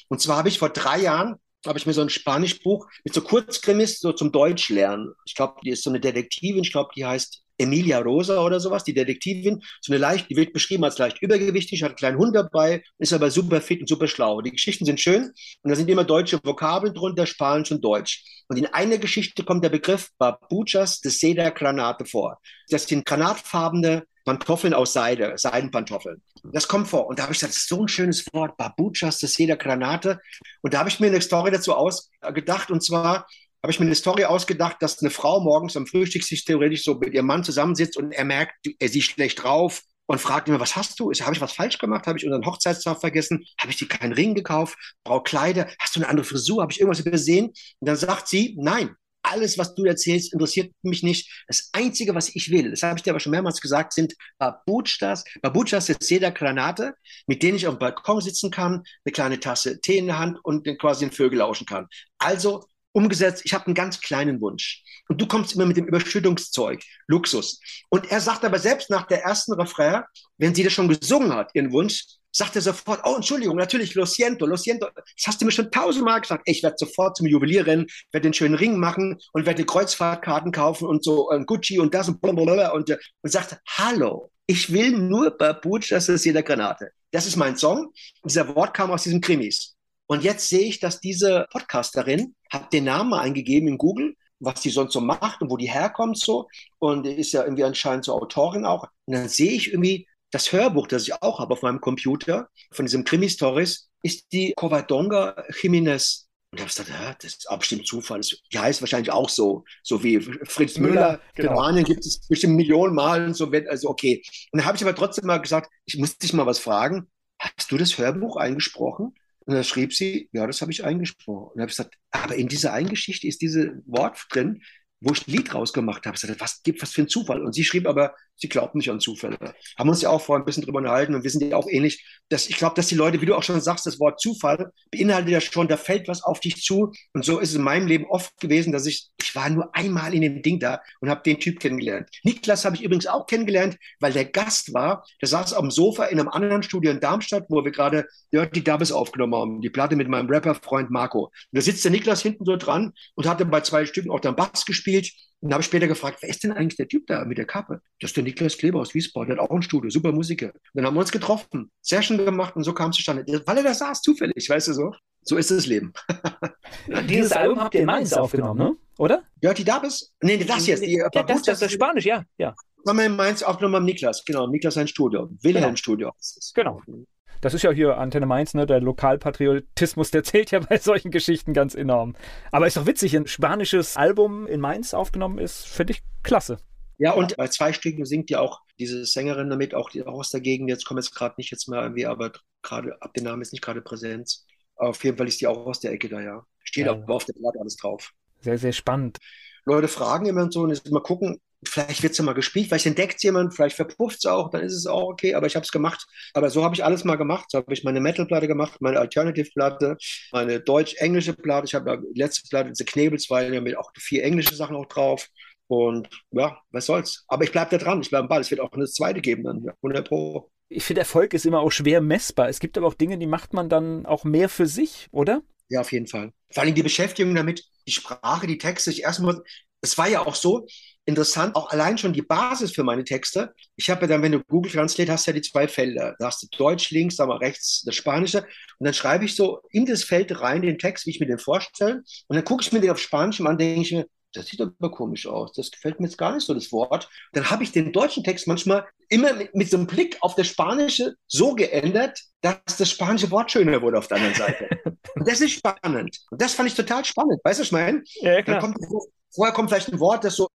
Und zwar habe ich vor drei Jahren, habe ich mir so ein Spanischbuch mit so Kurzkrimis so zum Deutsch lernen. Ich glaube, die ist so eine Detektivin, ich glaube, die heißt Emilia Rosa oder sowas, die Detektivin, so eine leicht, die wird beschrieben als leicht übergewichtig, hat einen kleinen Hund dabei, ist aber super fit und super schlau. Die Geschichten sind schön und da sind immer deutsche Vokabeln drunter, Spanisch und Deutsch. Und in einer Geschichte kommt der Begriff Babuchas de Seda Granate vor. Das sind granatfarbene Pantoffeln aus Seide, Seidenpantoffeln. Das kommt vor. Und da habe ich gesagt, das ist so ein schönes Wort, Babuchas de Seda Granate. Und da habe ich mir eine Story dazu ausgedacht. Und zwar habe ich mir eine Story ausgedacht, dass eine Frau morgens am Frühstückstisch theoretisch so mit ihrem Mann zusammensitzt und er merkt, er sieht schlecht drauf und fragt immer, was hast du? Habe ich was falsch gemacht? Habe ich unseren Hochzeitstag vergessen? Habe ich dir keinen Ring gekauft? Brauche Kleider? Hast du eine andere Frisur? Habe ich irgendwas übersehen? Und dann sagt sie, nein, alles, was du erzählst, interessiert mich nicht. Das Einzige, was ich will, das habe ich dir aber schon mehrmals gesagt, sind Babuchas. Babuchas ist jeder Granate, mit denen ich auf dem Balkon sitzen kann, eine kleine Tasse Tee in der Hand und quasi den Vögel lauschen kann. Also umgesetzt, ich habe einen ganz kleinen Wunsch. Und du kommst immer mit dem Überschüttungszeug, Luxus. Und er sagt aber selbst nach der ersten Refrain, wenn sie das schon gesungen hat, ihren Wunsch, sagt er sofort, oh, Entschuldigung, natürlich, lo siento, lo siento. Das hast du mir schon tausendmal gesagt. Ich werde sofort zum Juwelier rennen, werde den schönen Ring machen und werde Kreuzfahrtkarten kaufen und so und Gucci und das und blablabla. Und, und sagt, hallo, ich will nur Babuch, das ist jeder Granate. Das ist mein Song. Dieser Wort kam aus diesem Krimis. Und jetzt sehe ich, dass diese Podcasterin hat den Namen eingegeben in Google, was die sonst so macht und wo die herkommt so. Und ist ja irgendwie anscheinend so Autorin auch. Und dann sehe ich irgendwie das Hörbuch, das ich auch habe auf meinem Computer von diesem Krimi-Stories, ist die Covadonga Jiménez. Und ich habe gesagt, ja, das ist bestimmt Zufall. Die heißt wahrscheinlich auch so, so wie Fritz Müller. Genau. Romanen gibt es bestimmt Millionen Mal und so. Also okay. Und dann habe ich aber trotzdem mal gesagt, ich muss dich mal was fragen. Hast du das Hörbuch eingesprochen? Und dann schrieb sie, ja, das habe ich eingesprochen. Und habe ich gesagt, aber in dieser Eingeschichte ist dieses Wort drin, wo ich ein Lied rausgemacht habe. Ich sagte, was gibt was für ein Zufall? Und sie schrieb aber, sie glaubt nicht an Zufälle. Haben uns ja auch vorhin ein bisschen drüber unterhalten und wissen ja auch ähnlich, dass ich glaube, dass die Leute, wie du auch schon sagst, das Wort Zufall beinhaltet ja schon, da fällt was auf dich zu. Und so ist es in meinem Leben oft gewesen, dass ich, ich war nur einmal in dem Ding da und habe den Typ kennengelernt. Niklas habe ich übrigens auch kennengelernt, weil der Gast war, der saß auf dem Sofa in einem anderen Studio in Darmstadt, wo wir gerade Dirty Dubs aufgenommen haben, die Platte mit meinem Rapper-Freund Marco. Und da sitzt der Niklas hinten so dran und hatte bei zwei Stücken auch dann Bass gespielt. Und dann habe ich später gefragt, wer ist denn eigentlich der Typ da mit der Kappe? Das ist der Niklas Kleber aus Wiesbaden, der hat auch ein Studio, super Musiker. Und dann haben wir uns getroffen, Session gemacht und so kam es zustande. Weil er da saß, zufällig, weißt du so. So ist das Leben. Dieses Album habt ihr in Mainz aufgenommen, ne? oder? Ja, die Dabis? Nee, das jetzt. Die, ja, das, das, das ist Spanisch, ja. ja. Haben wir in Mainz aufgenommen am Niklas, genau. Niklas sein Studio. Wilhelm genau. Studio. Genau. Das ist ja hier Antenne Mainz, ne? Der Lokalpatriotismus, der zählt ja bei solchen Geschichten ganz enorm. Aber ist doch witzig, ein spanisches Album in Mainz aufgenommen ist, finde ich klasse. Ja, und bei zwei Stücken singt ja auch diese Sängerin damit, auch, die, auch aus der Gegend. Jetzt kommt jetzt gerade nicht jetzt mal irgendwie, aber gerade ab dem Namen ist nicht gerade Präsenz. Auf jeden Fall ist die auch aus der Ecke da, ja. Steht ja. aber auf der Platte alles drauf. Sehr, sehr spannend. Leute fragen immer so und jetzt mal gucken, vielleicht wird es ja mal gespielt, vielleicht entdeckt jemand, vielleicht verpufft es auch, dann ist es auch okay, aber ich habe es gemacht. Aber so habe ich alles mal gemacht. So habe ich meine Metal-Platte gemacht, meine Alternative-Platte, meine deutsch-englische Platte. Ich habe die letzte Platte, diese Knebelsweile, mit auch vier englische Sachen auch drauf. Und ja, was soll's. Aber ich bleibe da dran, ich bleibe am Ball. Es wird auch eine zweite geben dann, 100 Pro. Ich finde, Erfolg ist immer auch schwer messbar. Es gibt aber auch Dinge, die macht man dann auch mehr für sich, oder? Ja, auf jeden Fall. Vor allem die Beschäftigung damit, die Sprache, die Texte. Ich erstmal, es war ja auch so interessant, auch allein schon die Basis für meine Texte. Ich habe ja dann, wenn du Google Translate hast, ja die zwei Felder. Da hast du Deutsch links, da mal rechts das Spanische. Und dann schreibe ich so in das Feld rein den Text, wie ich mir den vorstelle. Und dann gucke ich mir den auf Spanisch an, denke ich mir, das sieht aber komisch aus. Das gefällt mir jetzt gar nicht so, das Wort. Dann habe ich den deutschen Text manchmal immer mit, mit so einem Blick auf das Spanische so geändert, dass das spanische Wort schöner wurde auf der anderen Seite. Und das ist spannend. Und das fand ich total spannend. Weißt du, was ich meine? Ja, klar. Dann kommt Vorher kommt vielleicht ein Wort, das so,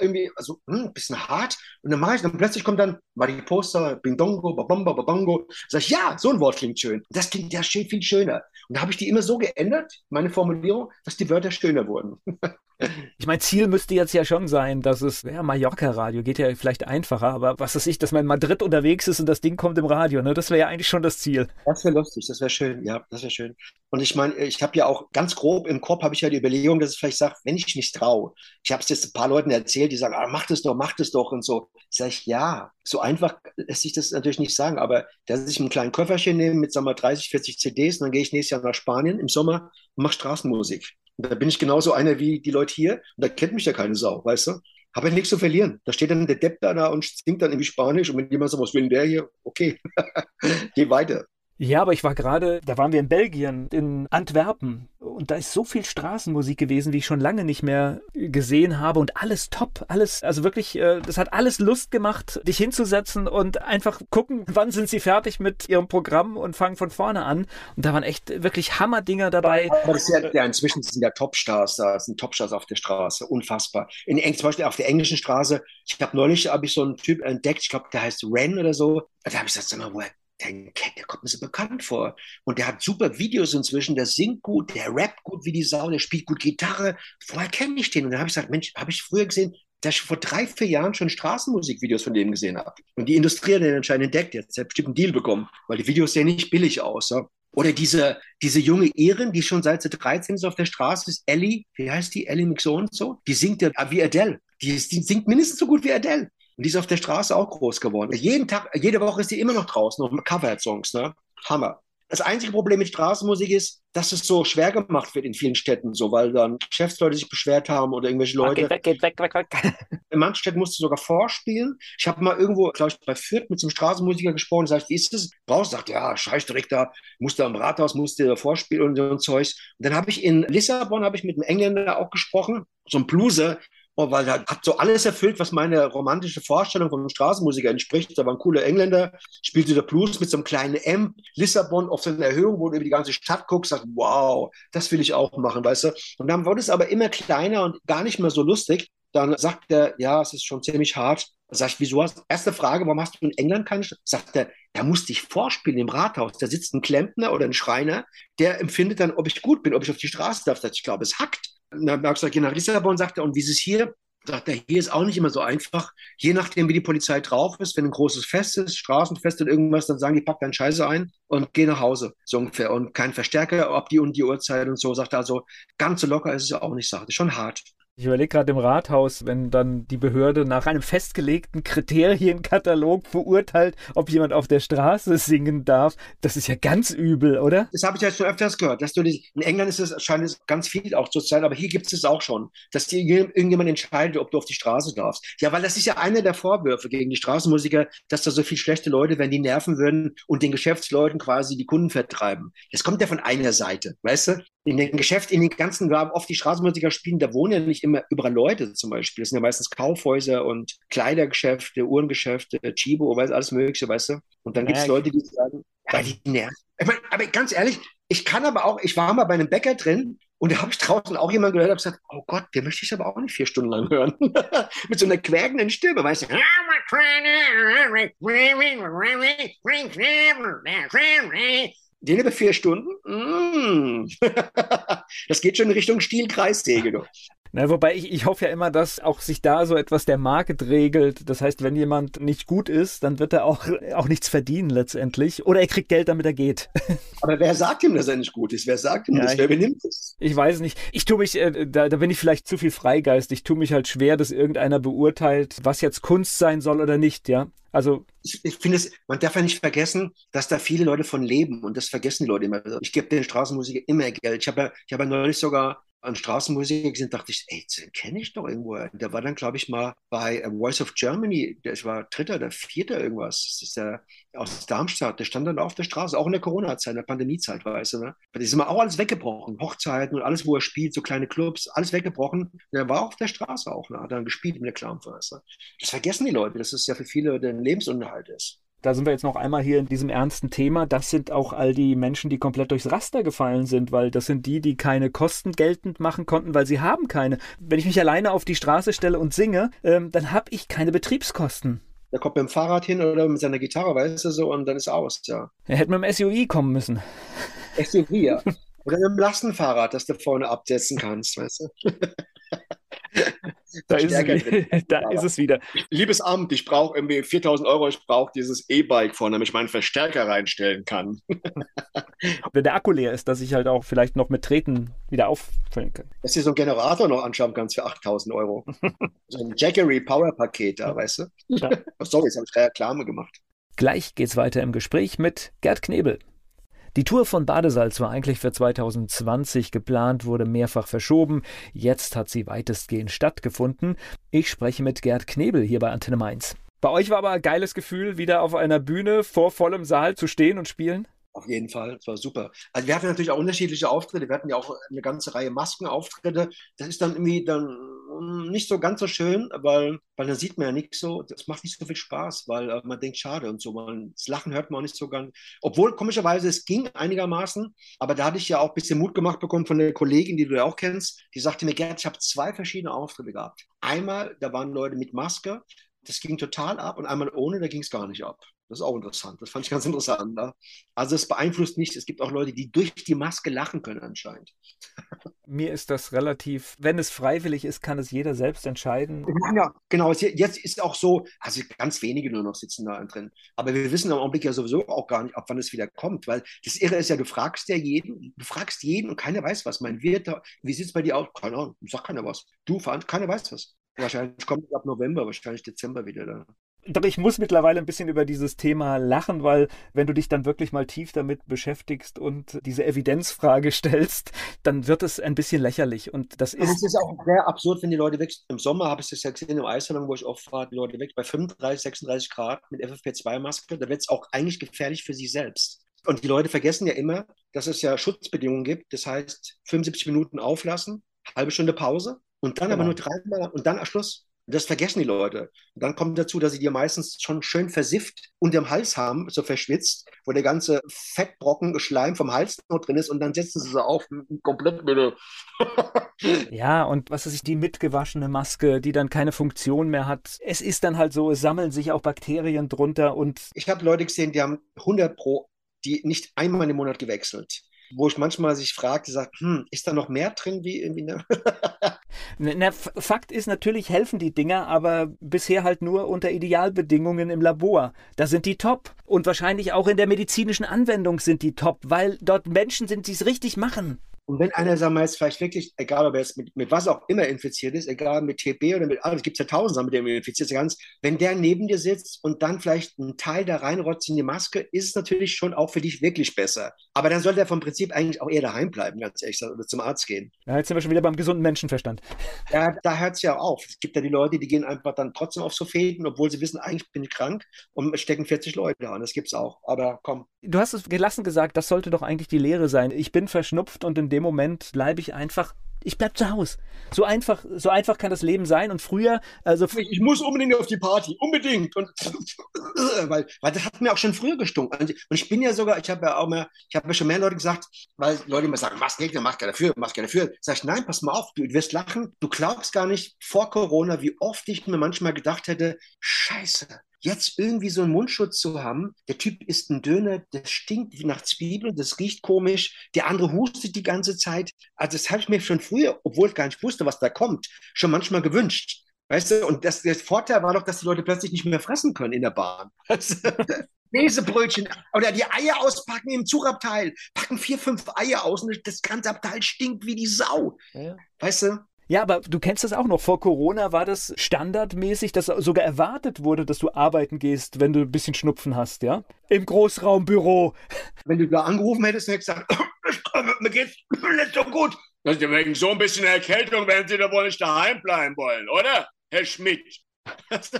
irgendwie, also hm, ein bisschen hart. Und dann mache ich, dann plötzlich kommt dann Mariposa, Bindongo, Babamba, Babango. Sag ich, ja, so ein Wort klingt schön. Das klingt ja viel schöner. Und da habe ich die immer so geändert, meine Formulierung, dass die Wörter schöner wurden. Ich meine, Ziel müsste jetzt ja schon sein, dass es, ja, Mallorca-Radio geht ja vielleicht einfacher, aber was weiß ich, dass man in Madrid unterwegs ist und das Ding kommt im Radio, ne? Das wäre ja eigentlich schon das Ziel. Das wäre lustig, das wäre schön, ja, das wäre schön. Und ich meine, ich habe ja auch ganz grob im Kopf habe ich ja die Überlegung, dass ich vielleicht sage, wenn ich mich traue, ich habe es jetzt ein paar Leuten erzählt, die sagen, ah, mach das doch, mach das doch und so. Sag ich, ja, so einfach lässt sich das natürlich nicht sagen, aber dass ich einen kleinen Köfferchen nehme mit, sagen wir, 30, 40 CDs und dann gehe ich nächstes Jahr nach Spanien im Sommer und mache Straßenmusik. Und da bin ich genauso einer wie die Leute hier. Und da kennt mich ja keine Sau, weißt du? Habe ich nichts zu verlieren. Da steht dann der Depp da, und singt dann irgendwie Spanisch. Und wenn jemand sagt, was will denn der hier? Okay, geh weiter. Ja, aber ich war gerade, da waren wir in Belgien, in Antwerpen. Und da ist so viel Straßenmusik gewesen, wie ich schon lange nicht mehr gesehen habe. Und alles top, alles, also wirklich, äh, das hat alles Lust gemacht, dich hinzusetzen und einfach gucken, wann sind sie fertig mit ihrem Programm und fangen von vorne an. Und da waren echt wirklich Hammerdinger dabei. Aber das ist ja, ja inzwischen sind ja Topstars da, sind Topstars auf der Straße, unfassbar. In, zum Beispiel auf der englischen Straße, ich habe neulich, habe ich so einen Typ entdeckt, ich glaube, der heißt Ren oder so. Da habe ich gesagt, sag mal, woher der, der kommt mir so bekannt vor. Und der hat super Videos inzwischen, der singt gut, der rappt gut wie die Sau, der spielt gut Gitarre. Vorher kenne ich den. Und dann habe ich gesagt, Mensch, habe ich früher gesehen, dass ich vor drei, vier Jahren schon Straßenmusikvideos von dem gesehen habe. Und die Industrie hat den anscheinend entdeckt. Jetzt hat bestimmt einen Deal bekommen, weil die Videos sehen nicht billig aus. Ja? Oder diese, diese junge Erin, die schon seit sie 13 ist auf der Straße ist, Ellie, wie heißt die? Ellie McSo und so? Die singt ja wie Adele. Die, die singt mindestens so gut wie Adele. Und die ist auf der Straße auch groß geworden. Jeden Tag, jede Woche ist die immer noch draußen auf Cover-Songs, ne? Hammer. Das einzige Problem mit Straßenmusik ist, dass es so schwer gemacht wird in vielen Städten, so weil dann Geschäftsleute sich beschwert haben oder irgendwelche Leute. Geht weg, weg, weg, weg. In manchen Städten musst du sogar vorspielen. Ich habe mal irgendwo, glaube ich, bei Fürth mit so einem Straßenmusiker gesprochen. Sag ich, wie ist das? Brauchst sagt, ja, scheiß direkt da, musste am Rathaus, musste vorspielen und so ein Zeugs. Und dann habe ich in Lissabon habe ich mit einem Engländer auch gesprochen, so ein Blueser, Oh, weil er hat so alles erfüllt, was meine romantische Vorstellung von Straßenmusiker entspricht. Da war ein cooler Engländer, spielte der Blues mit so einem kleinen M, Lissabon auf so einer Erhöhung, wo du über die ganze Stadt guckst, sagst, wow, das will ich auch machen, weißt du. Und dann wurde es aber immer kleiner und gar nicht mehr so lustig. Dann sagt er, ja, es ist schon ziemlich hart. Sag ich, wieso hast Erste Frage, warum hast du in England keine Stadt? Sagt er, da musste ich vorspielen im Rathaus. Da sitzt ein Klempner oder ein Schreiner, der empfindet dann, ob ich gut bin, ob ich auf die Straße darf. Ich glaube, es hackt. Ich gesagt, geh nach Lissabon, sagt er, und wie ist es hier? Sagt er, hier ist auch nicht immer so einfach. Je nachdem, wie die Polizei drauf ist, wenn ein großes Fest ist, Straßenfest oder irgendwas, dann sagen die, pack deinen Scheiße ein und geh nach Hause, so ungefähr. Und kein Verstärker ab die und die Uhrzeit und so. Sagt er also, ganz so locker ist es ja auch nicht, sagt er. Schon hart. Ich überlege gerade im Rathaus, wenn dann die Behörde nach einem festgelegten Kriterienkatalog verurteilt, ob jemand auf der Straße singen darf. Das ist ja ganz übel, oder? Das habe ich ja schon öfters gehört. Dass du die, in England ist es scheint es ganz viel auch zu sein, aber hier gibt es es auch schon, dass dir irgendjemand entscheidet, ob du auf die Straße darfst. Ja, weil das ist ja einer der Vorwürfe gegen die Straßenmusiker, dass da so viele schlechte Leute werden, die nerven würden und den Geschäftsleuten quasi die Kunden vertreiben. Das kommt ja von einer Seite, weißt du? In den Geschäften, in den ganzen, wir haben oft die Straßenmusiker spielen, da wohnen ja nicht immer überall Leute zum Beispiel. Das sind ja meistens Kaufhäuser und Kleidergeschäfte, Uhrengeschäfte, Chibo, weiß alles Mögliche, weißt du? Und dann gibt es Leute, die sagen, ja, die nerven. Ich mein, aber ganz ehrlich, ich kann aber auch, ich war mal bei einem Bäcker drin und da habe ich draußen auch jemanden gehört, habe gesagt, oh Gott, der möchte ich aber auch nicht vier Stunden lang hören. Mit so einer quäkenden Stimme, weißt du. Den über vier Stunden? Mm. das geht schon in Richtung Stielkreissäge. Na, wobei ich, ich hoffe ja immer, dass auch sich da so etwas der Market regelt. Das heißt, wenn jemand nicht gut ist, dann wird er auch, auch nichts verdienen letztendlich. Oder er kriegt Geld, damit er geht. Aber wer sagt ihm, dass er nicht gut ist? Wer sagt ihm ja, das? Wer benimmt es? Ich weiß nicht. Ich tue mich, äh, da, da bin ich vielleicht zu viel Freigeist. Ich tue mich halt schwer, dass irgendeiner beurteilt, was jetzt Kunst sein soll oder nicht, ja. Also ich, ich finde es, man darf ja nicht vergessen, dass da viele Leute von leben und das vergessen die Leute immer. Ich gebe den Straßenmusikern immer Geld. Ich habe ja, ich habe ja neulich sogar an Straßenmusik gesehen, dachte ich, ey, den kenne ich doch irgendwo. Der war dann, glaube ich, mal bei äh, Voice of Germany, der war Dritter oder Vierter irgendwas. Das ist der aus Darmstadt, der stand dann auf der Straße, auch in der Corona-Zeit, in der Pandemie-Zeit, weißt du, ne? Das ist immer auch alles weggebrochen. Hochzeiten und alles, wo er spielt, so kleine Clubs, alles weggebrochen. Der war auf der Straße auch, ne? Hat dann gespielt mit der Clown, weißt du? Das vergessen die Leute, dass es ja für viele der Lebensunterhalt ist da sind wir jetzt noch einmal hier in diesem ernsten Thema. Das sind auch all die Menschen, die komplett durchs Raster gefallen sind, weil das sind die, die keine Kosten geltend machen konnten, weil sie haben keine. Wenn ich mich alleine auf die Straße stelle und singe, ähm, dann habe ich keine Betriebskosten. Der kommt mit dem Fahrrad hin oder mit seiner Gitarre, weißt du so, und dann ist aus, ja. Er hätte mit dem SUV kommen müssen. SUV, ja. Oder mit dem Lastenfahrrad, das du vorne absetzen kannst, weißt du. da, ist es, da ist, es, wieder. Liebes Amt, ich brauche irgendwie 4000 Euro, ich brauche dieses E-Bike vorne, damit ich meinen Verstärker reinstellen kann. Wenn der Akku leer ist, dass ich halt auch vielleicht noch mit Treten wieder auffüllen kann. Dass du so einen Generator noch anschauen kannst für 8000 Euro. so ein Jackery Power Paket da, weißt du? Ja. Oh, sorry, jetzt habe ich Reklame gemacht. Gleich geht's weiter im Gespräch mit Gerd Knebel. Die Tour von Badesalz war eigentlich für 2020 geplant, wurde mehrfach verschoben. Jetzt hat sie weitestgehend stattgefunden. Ich spreche mit Gerd Knebel hier bei Antenne Mainz. Bei euch war aber ein geiles Gefühl, wieder auf einer Bühne vor vollem Saal zu stehen und spielen? Auf jeden Fall, das war super. Also wir hatten natürlich auch unterschiedliche Auftritte. Wir hatten ja auch eine ganze Reihe Maskenauftritte. Das ist dann irgendwie dann hm, nicht so ganz so schön, weil, weil dann sieht man ja nichts so. Das macht nicht so viel Spaß, weil äh, man denkt, schade und so. Man, das Lachen hört man auch nicht so ganz. Obwohl, komischerweise, es ging einigermaßen. Aber da hatte ich ja auch ein bisschen Mut gemacht bekommen von der Kollegin, die du ja auch kennst. Die sagte mir, Gerd, ich habe zwei verschiedene Auftritte gehabt. Einmal, da waren Leute mit Maske. Das ging total ab und einmal ohne, da ging es gar nicht ab. Das ist auch interessant. Das fand ich ganz interessant. Ne? Also es beeinflusst nicht. Es gibt auch Leute, die durch die Maske lachen können anscheinend. Mir ist das relativ, wenn es freiwillig ist, kann es jeder selbst entscheiden. Ja, genau. Jetzt ist auch so, also ganz wenige nur noch sitzen da drin. Aber wir wissen im Augenblick ja sowieso auch gar nicht, ab wann es wieder kommt. Weil das Irre ist ja, du fragst ja jeden, du fragst jeden und keiner weiß was. Mein Wirt, wie sieht es bei dir aus? Keine Ahnung, sag keiner was. Du, keiner weiß was. Wahrscheinlich kommt es ab November, wahrscheinlich Dezember wieder da. Doch ich muss mittlerweile ein bisschen über dieses Thema lachen, weil wenn du dich dann wirklich mal tief damit beschäftigst und diese Evidenzfrage stellst, dann wird es ein bisschen lächerlich. Und das ist. Es ist auch sehr absurd, wenn die Leute weg. Im Sommer habe ich das ja gesehen, im Eissalon, wo ich oft war, die Leute weg bei 35, 36 Grad mit FFP2-Maske. Da wird es auch eigentlich gefährlich für sie selbst. Und die Leute vergessen ja immer, dass es ja Schutzbedingungen gibt. Das heißt, 75 Minuten auflassen, halbe Stunde Pause und dann genau. aber nur dreimal und dann Schluss. Das vergessen die Leute. Und dann kommt dazu, dass sie dir meistens schon schön versifft unterm Hals haben, so verschwitzt, wo der ganze Fettbrocken, Schleim vom Hals noch drin ist und dann setzen sie sie auf, komplett bitte. ja, und was ist ich, die mitgewaschene Maske, die dann keine Funktion mehr hat. Es ist dann halt so, es sammeln sich auch Bakterien drunter und. Ich habe Leute gesehen, die haben 100 Pro, die nicht einmal im Monat gewechselt wo ich manchmal sich frage, sagt, hm, ist da noch mehr drin wie irgendwie eine Na, Fakt ist natürlich helfen die Dinger, aber bisher halt nur unter Idealbedingungen im Labor. Da sind die top und wahrscheinlich auch in der medizinischen Anwendung sind die top, weil dort Menschen sind, die es richtig machen. Und wenn einer, sagen wir jetzt vielleicht wirklich, egal ob er jetzt mit, mit was auch immer infiziert ist, egal mit TB oder mit alles, gibt es ja tausend mit denen man infiziert ist, ganz, wenn der neben dir sitzt und dann vielleicht einen Teil da reinrotzt in die Maske, ist es natürlich schon auch für dich wirklich besser. Aber dann sollte er vom Prinzip eigentlich auch eher daheim bleiben, ganz ehrlich, oder zum Arzt gehen. Ja, jetzt sind wir schon wieder beim gesunden Menschenverstand. Ja, da hört es ja auf. Es gibt ja die Leute, die gehen einfach dann trotzdem auf so Fäden, obwohl sie wissen, eigentlich bin ich krank und stecken 40 Leute an. Das gibt es auch. Aber komm. Du hast es gelassen gesagt, das sollte doch eigentlich die Lehre sein. Ich bin verschnupft und in dem Moment bleibe ich einfach ich bleib zu Hause. So einfach, so einfach kann das Leben sein. Und früher, also. Ich muss unbedingt auf die Party. Unbedingt. Und, weil, weil das hat mir auch schon früher gestunken. Und ich bin ja sogar, ich habe ja auch mehr, ich habe mir schon mehr Leute gesagt, weil Leute immer sagen, was Gegner, mach gerne dafür, mach gerne dafür. Sag ich, nein, pass mal auf, du wirst lachen. Du glaubst gar nicht vor Corona, wie oft ich mir manchmal gedacht hätte, Scheiße, jetzt irgendwie so einen Mundschutz zu haben, der Typ isst einen Döner, der stinkt wie nach Zwiebeln, das riecht komisch, der andere hustet die ganze Zeit. Also das habe ich mir schon früher, obwohl ich gar nicht wusste, was da kommt, schon manchmal gewünscht. Weißt du, und das, der Vorteil war doch, dass die Leute plötzlich nicht mehr fressen können in der Bahn. Käsebrötchen oder die Eier auspacken im Zugabteil, packen vier, fünf Eier aus und das ganze Abteil stinkt wie die Sau. Ja. Weißt du? Ja, aber du kennst das auch noch. Vor Corona war das standardmäßig, dass sogar erwartet wurde, dass du arbeiten gehst, wenn du ein bisschen Schnupfen hast, ja? Im Großraumbüro. Wenn du da angerufen hättest und hättest gesagt, mir geht's nicht so gut. Also wegen so ein bisschen Erkältung werden Sie da wohl nicht daheim bleiben wollen, oder? Herr Schmidt. also,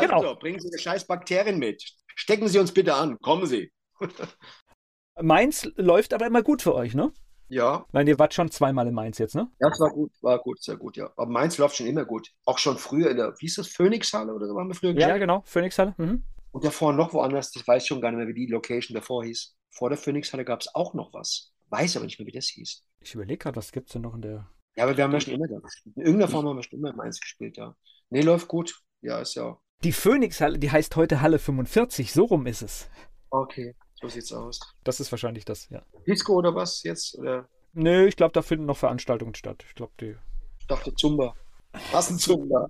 genau. bringen Sie die scheiß Bakterien mit. Stecken Sie uns bitte an. Kommen Sie. Mainz läuft aber immer gut für euch, ne? Ja. Nein, ihr wart schon zweimal in Mainz jetzt, ne? Ja, es war gut, war gut, sehr gut, ja. Aber Mainz läuft schon immer gut. Auch schon früher in der, wie ist das, Phoenixhalle oder so waren wir früher? Ja, ja genau, Phoenixhalle. Mhm. Und davor noch woanders, das weiß ich schon gar nicht mehr, wie die Location davor hieß. Vor der Phoenixhalle gab es auch noch was. Weiß aber nicht mehr, wie das hieß. Ich überlege gerade, was gibt es denn noch in der. Ja, aber wir haben ja schon immer da gespielt. In irgendeiner Form haben wir schon immer in Mainz gespielt, ja. Nee, läuft gut. Ja, ist ja. Die Phoenixhalle, die heißt heute Halle 45, so rum ist es. Okay, so sieht's aus. Das ist wahrscheinlich das, ja. Disco oder was jetzt? Oder? Nö, ich glaube, da finden noch Veranstaltungen statt. Ich glaube, die. Ich dachte Zumba. Was ein Zumba?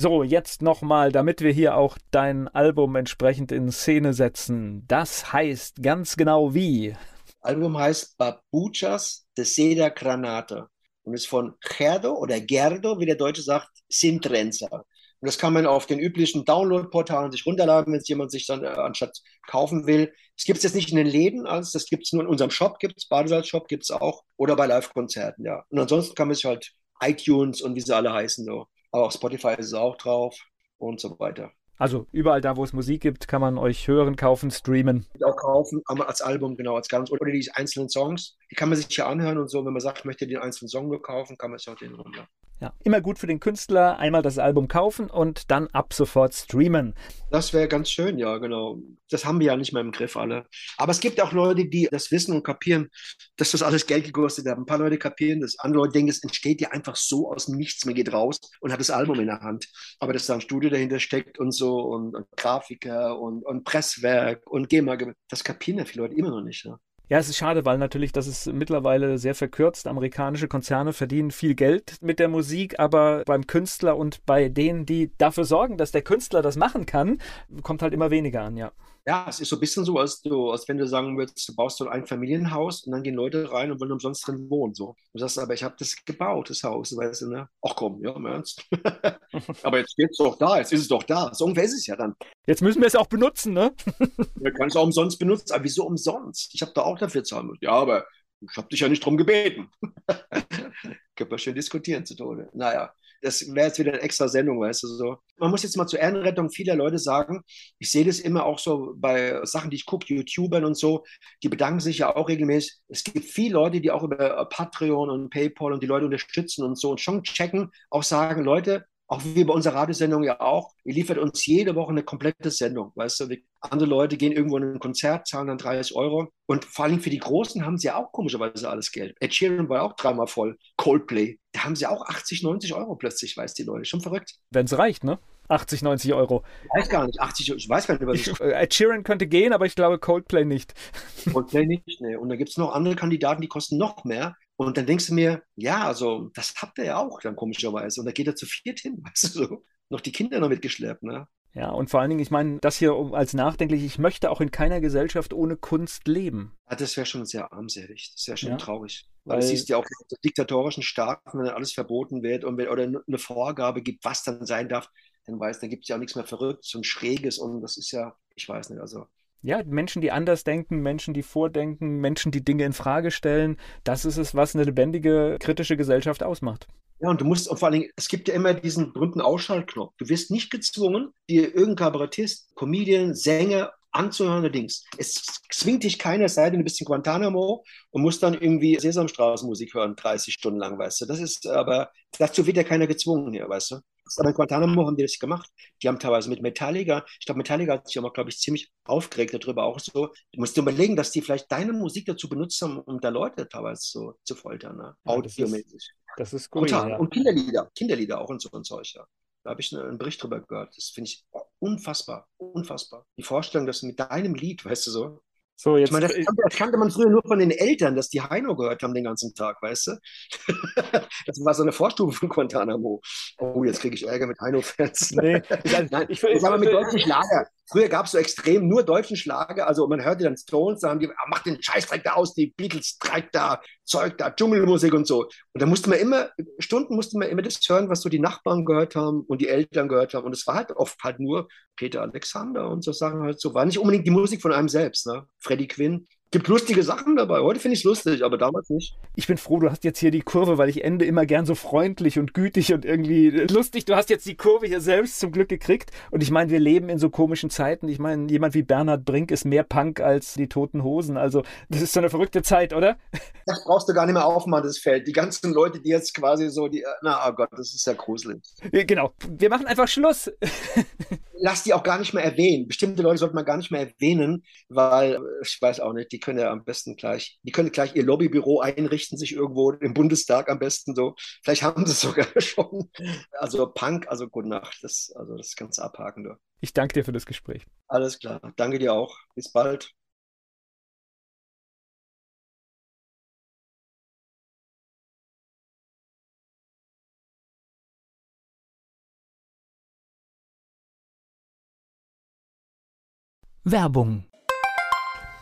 So, jetzt nochmal, damit wir hier auch dein Album entsprechend in Szene setzen. Das heißt ganz genau wie? Album heißt Babuchas de Seda Granata und ist von Gerdo oder Gerdo, wie der Deutsche sagt, Sintrenza. Und das kann man auf den üblichen Download-Portalen sich runterladen, wenn es jemand sich dann äh, anstatt kaufen will. Es gibt es jetzt nicht in den Läden, also das gibt es nur in unserem Shop, gibt es, Badesalz-Shop gibt es auch, oder bei Live-Konzerten, ja. Und ansonsten kann man sich halt iTunes und wie sie alle heißen, so. Aber auch Spotify ist es auch drauf und so weiter. Also überall da, wo es Musik gibt, kann man euch hören, kaufen, streamen. Auch kaufen, aber als Album, genau, als ganz. Oder die einzelnen Songs, die kann man sich ja anhören und so. Wenn man sagt, ich möchte den einzelnen Song nur kaufen, kann man sich auch den runter. Ja, immer gut für den Künstler, einmal das Album kaufen und dann ab sofort streamen. Das wäre ganz schön, ja, genau. Das haben wir ja nicht mehr im Griff alle. Aber es gibt auch Leute, die das wissen und kapieren, dass das alles Geld gekostet hat. Ein paar Leute kapieren das. Andere Leute denken, es entsteht ja einfach so aus dem Nichts. Man geht raus und hat das Album in der Hand. Aber dass da ein Studio dahinter steckt und so und, und Grafiker und, und Presswerk und GEMA, das kapieren ja viele Leute immer noch nicht. Ja. Ja, es ist schade, weil natürlich das ist mittlerweile sehr verkürzt. Amerikanische Konzerne verdienen viel Geld mit der Musik, aber beim Künstler und bei denen, die dafür sorgen, dass der Künstler das machen kann, kommt halt immer weniger an, ja. Ja, es ist so ein bisschen so, als, du, als wenn du sagen würdest, du baust so ein Familienhaus und dann gehen Leute rein und wollen umsonst drin wohnen. So. Du sagst, aber ich habe das gebaut, das Haus, weißt du, ne? Ach komm, ja, im Ernst. aber jetzt steht es doch da, jetzt ist es doch da. So ungefähr ist es ja dann. Jetzt müssen wir es auch benutzen, ne? Wir können es auch umsonst benutzen. Aber wieso umsonst? Ich habe da auch dafür zahlen müssen. Ja, aber ich habe dich ja nicht drum gebeten. Können wir schön diskutieren zu Tode. Naja, das wäre jetzt wieder eine extra Sendung, weißt du so. Man muss jetzt mal zur Ehrenrettung vieler Leute sagen, ich sehe das immer auch so bei Sachen, die ich gucke, YouTubern und so, die bedanken sich ja auch regelmäßig. Es gibt viele Leute, die auch über Patreon und PayPal und die Leute unterstützen und so und schon checken, auch sagen, Leute, auch wie bei unserer Radiosendung ja auch, ihr liefert uns jede Woche eine komplette Sendung. Weißt du, andere Leute gehen irgendwo in ein Konzert, zahlen dann 30 Euro. Und vor allem für die Großen haben sie ja auch komischerweise alles Geld. Ed Sheeran war auch dreimal voll. Coldplay, da haben sie auch 80, 90 Euro plötzlich, weiß die Leute. Schon verrückt. Wenn es reicht, ne? 80, 90 Euro. Ich weiß gar nicht, 80, ich weiß gar nicht, was ich. Äh, Ed Sheeran könnte gehen, aber ich glaube Coldplay nicht. Coldplay nicht, ne. Und da gibt es noch andere Kandidaten, die kosten noch mehr. Und dann denkst du mir, ja, also das habt ihr ja auch dann komischerweise. Und da geht er zu viert hin, weißt du so. Noch die Kinder noch mitgeschleppt, ne? Ja, und vor allen Dingen, ich meine, das hier als nachdenklich, ich möchte auch in keiner Gesellschaft ohne Kunst leben. Ja, das wäre schon sehr armselig. Das wäre schon ja. traurig. Weil, Weil du siehst ja auch in diktatorischen Staaten, wenn dann alles verboten wird und wenn, oder eine Vorgabe gibt, was dann sein darf, dann weiß, dann gibt es ja auch nichts mehr Verrücktes und Schräges und das ist ja, ich weiß nicht, also ja, Menschen, die anders denken, Menschen, die vordenken, Menschen, die Dinge in Frage stellen, das ist es, was eine lebendige, kritische Gesellschaft ausmacht. Ja, und du musst, und vor allen Dingen, es gibt ja immer diesen berühmten Ausschaltknopf. Du wirst nicht gezwungen, dir irgendein Kabarettist, Comedian, Sänger anzuhören oder Dings. Es zwingt dich keiner, es sei denn, du bist in Guantanamo und musst dann irgendwie Sesamstraßenmusik hören, 30 Stunden lang, weißt du. Das ist aber, dazu wird ja keiner gezwungen hier, weißt du. Aber in Guantanamo haben die das gemacht. Die haben teilweise mit Metallica, ich glaube, Metallica hat sich auch mal, glaube ich, ziemlich aufgeregt darüber, auch so. Du musst dir überlegen, dass die vielleicht deine Musik dazu benutzt haben, um da Leute teilweise so zu foltern, ne? Ja, audiomäßig. Das ist gut. Ja. Und Kinderlieder, Kinderlieder auch und so und so. Ja. Da habe ich einen Bericht drüber gehört. Das finde ich unfassbar, unfassbar. Die Vorstellung, dass mit deinem Lied, weißt du so, so, jetzt, ich meine, das, das, kannte man früher nur von den Eltern, dass die Heino gehört haben den ganzen Tag, weißt du? das war so eine Vorstufe von Guantanamo. Oh, jetzt kriege ich Ärger mit Heino-Fans. Nee, Nein, ich, ich, ich, aber mit deutschen Schlager. Früher gab es so extrem nur deutschen Schlager, also man hörte dann Stones, da haben die, ah, mach den Scheißdreck da aus, die Beatles treibt da, Zeug da, Dschungelmusik und so. Und da musste man immer, Stunden musste man immer das hören, was so die Nachbarn gehört haben und die Eltern gehört haben. Und es war halt oft halt nur Peter Alexander und so Sachen halt so. War nicht unbedingt die Musik von einem selbst, ne? Freddie Quinn gibt lustige Sachen dabei. Heute finde ich es lustig, aber damals nicht. Ich bin froh, du hast jetzt hier die Kurve, weil ich ende immer gern so freundlich und gütig und irgendwie lustig. Du hast jetzt die Kurve hier selbst zum Glück gekriegt. Und ich meine, wir leben in so komischen Zeiten. Ich meine, jemand wie Bernhard Brink ist mehr Punk als die Toten Hosen. Also, das ist so eine verrückte Zeit, oder? Das brauchst du gar nicht mehr aufmachen, das Feld. Die ganzen Leute, die jetzt quasi so, die, na, oh Gott, das ist ja gruselig. Genau. Wir machen einfach Schluss. Lass die auch gar nicht mehr erwähnen. Bestimmte Leute sollte man gar nicht mehr erwähnen, weil, ich weiß auch nicht, die die können ja am besten gleich, die können gleich ihr Lobbybüro einrichten, sich irgendwo im Bundestag am besten so. Vielleicht haben sie es sogar schon. Also Punk, also gute Nacht, das, also das ganze abhaken. Du. Ich danke dir für das Gespräch. Alles klar. Danke dir auch. Bis bald. Werbung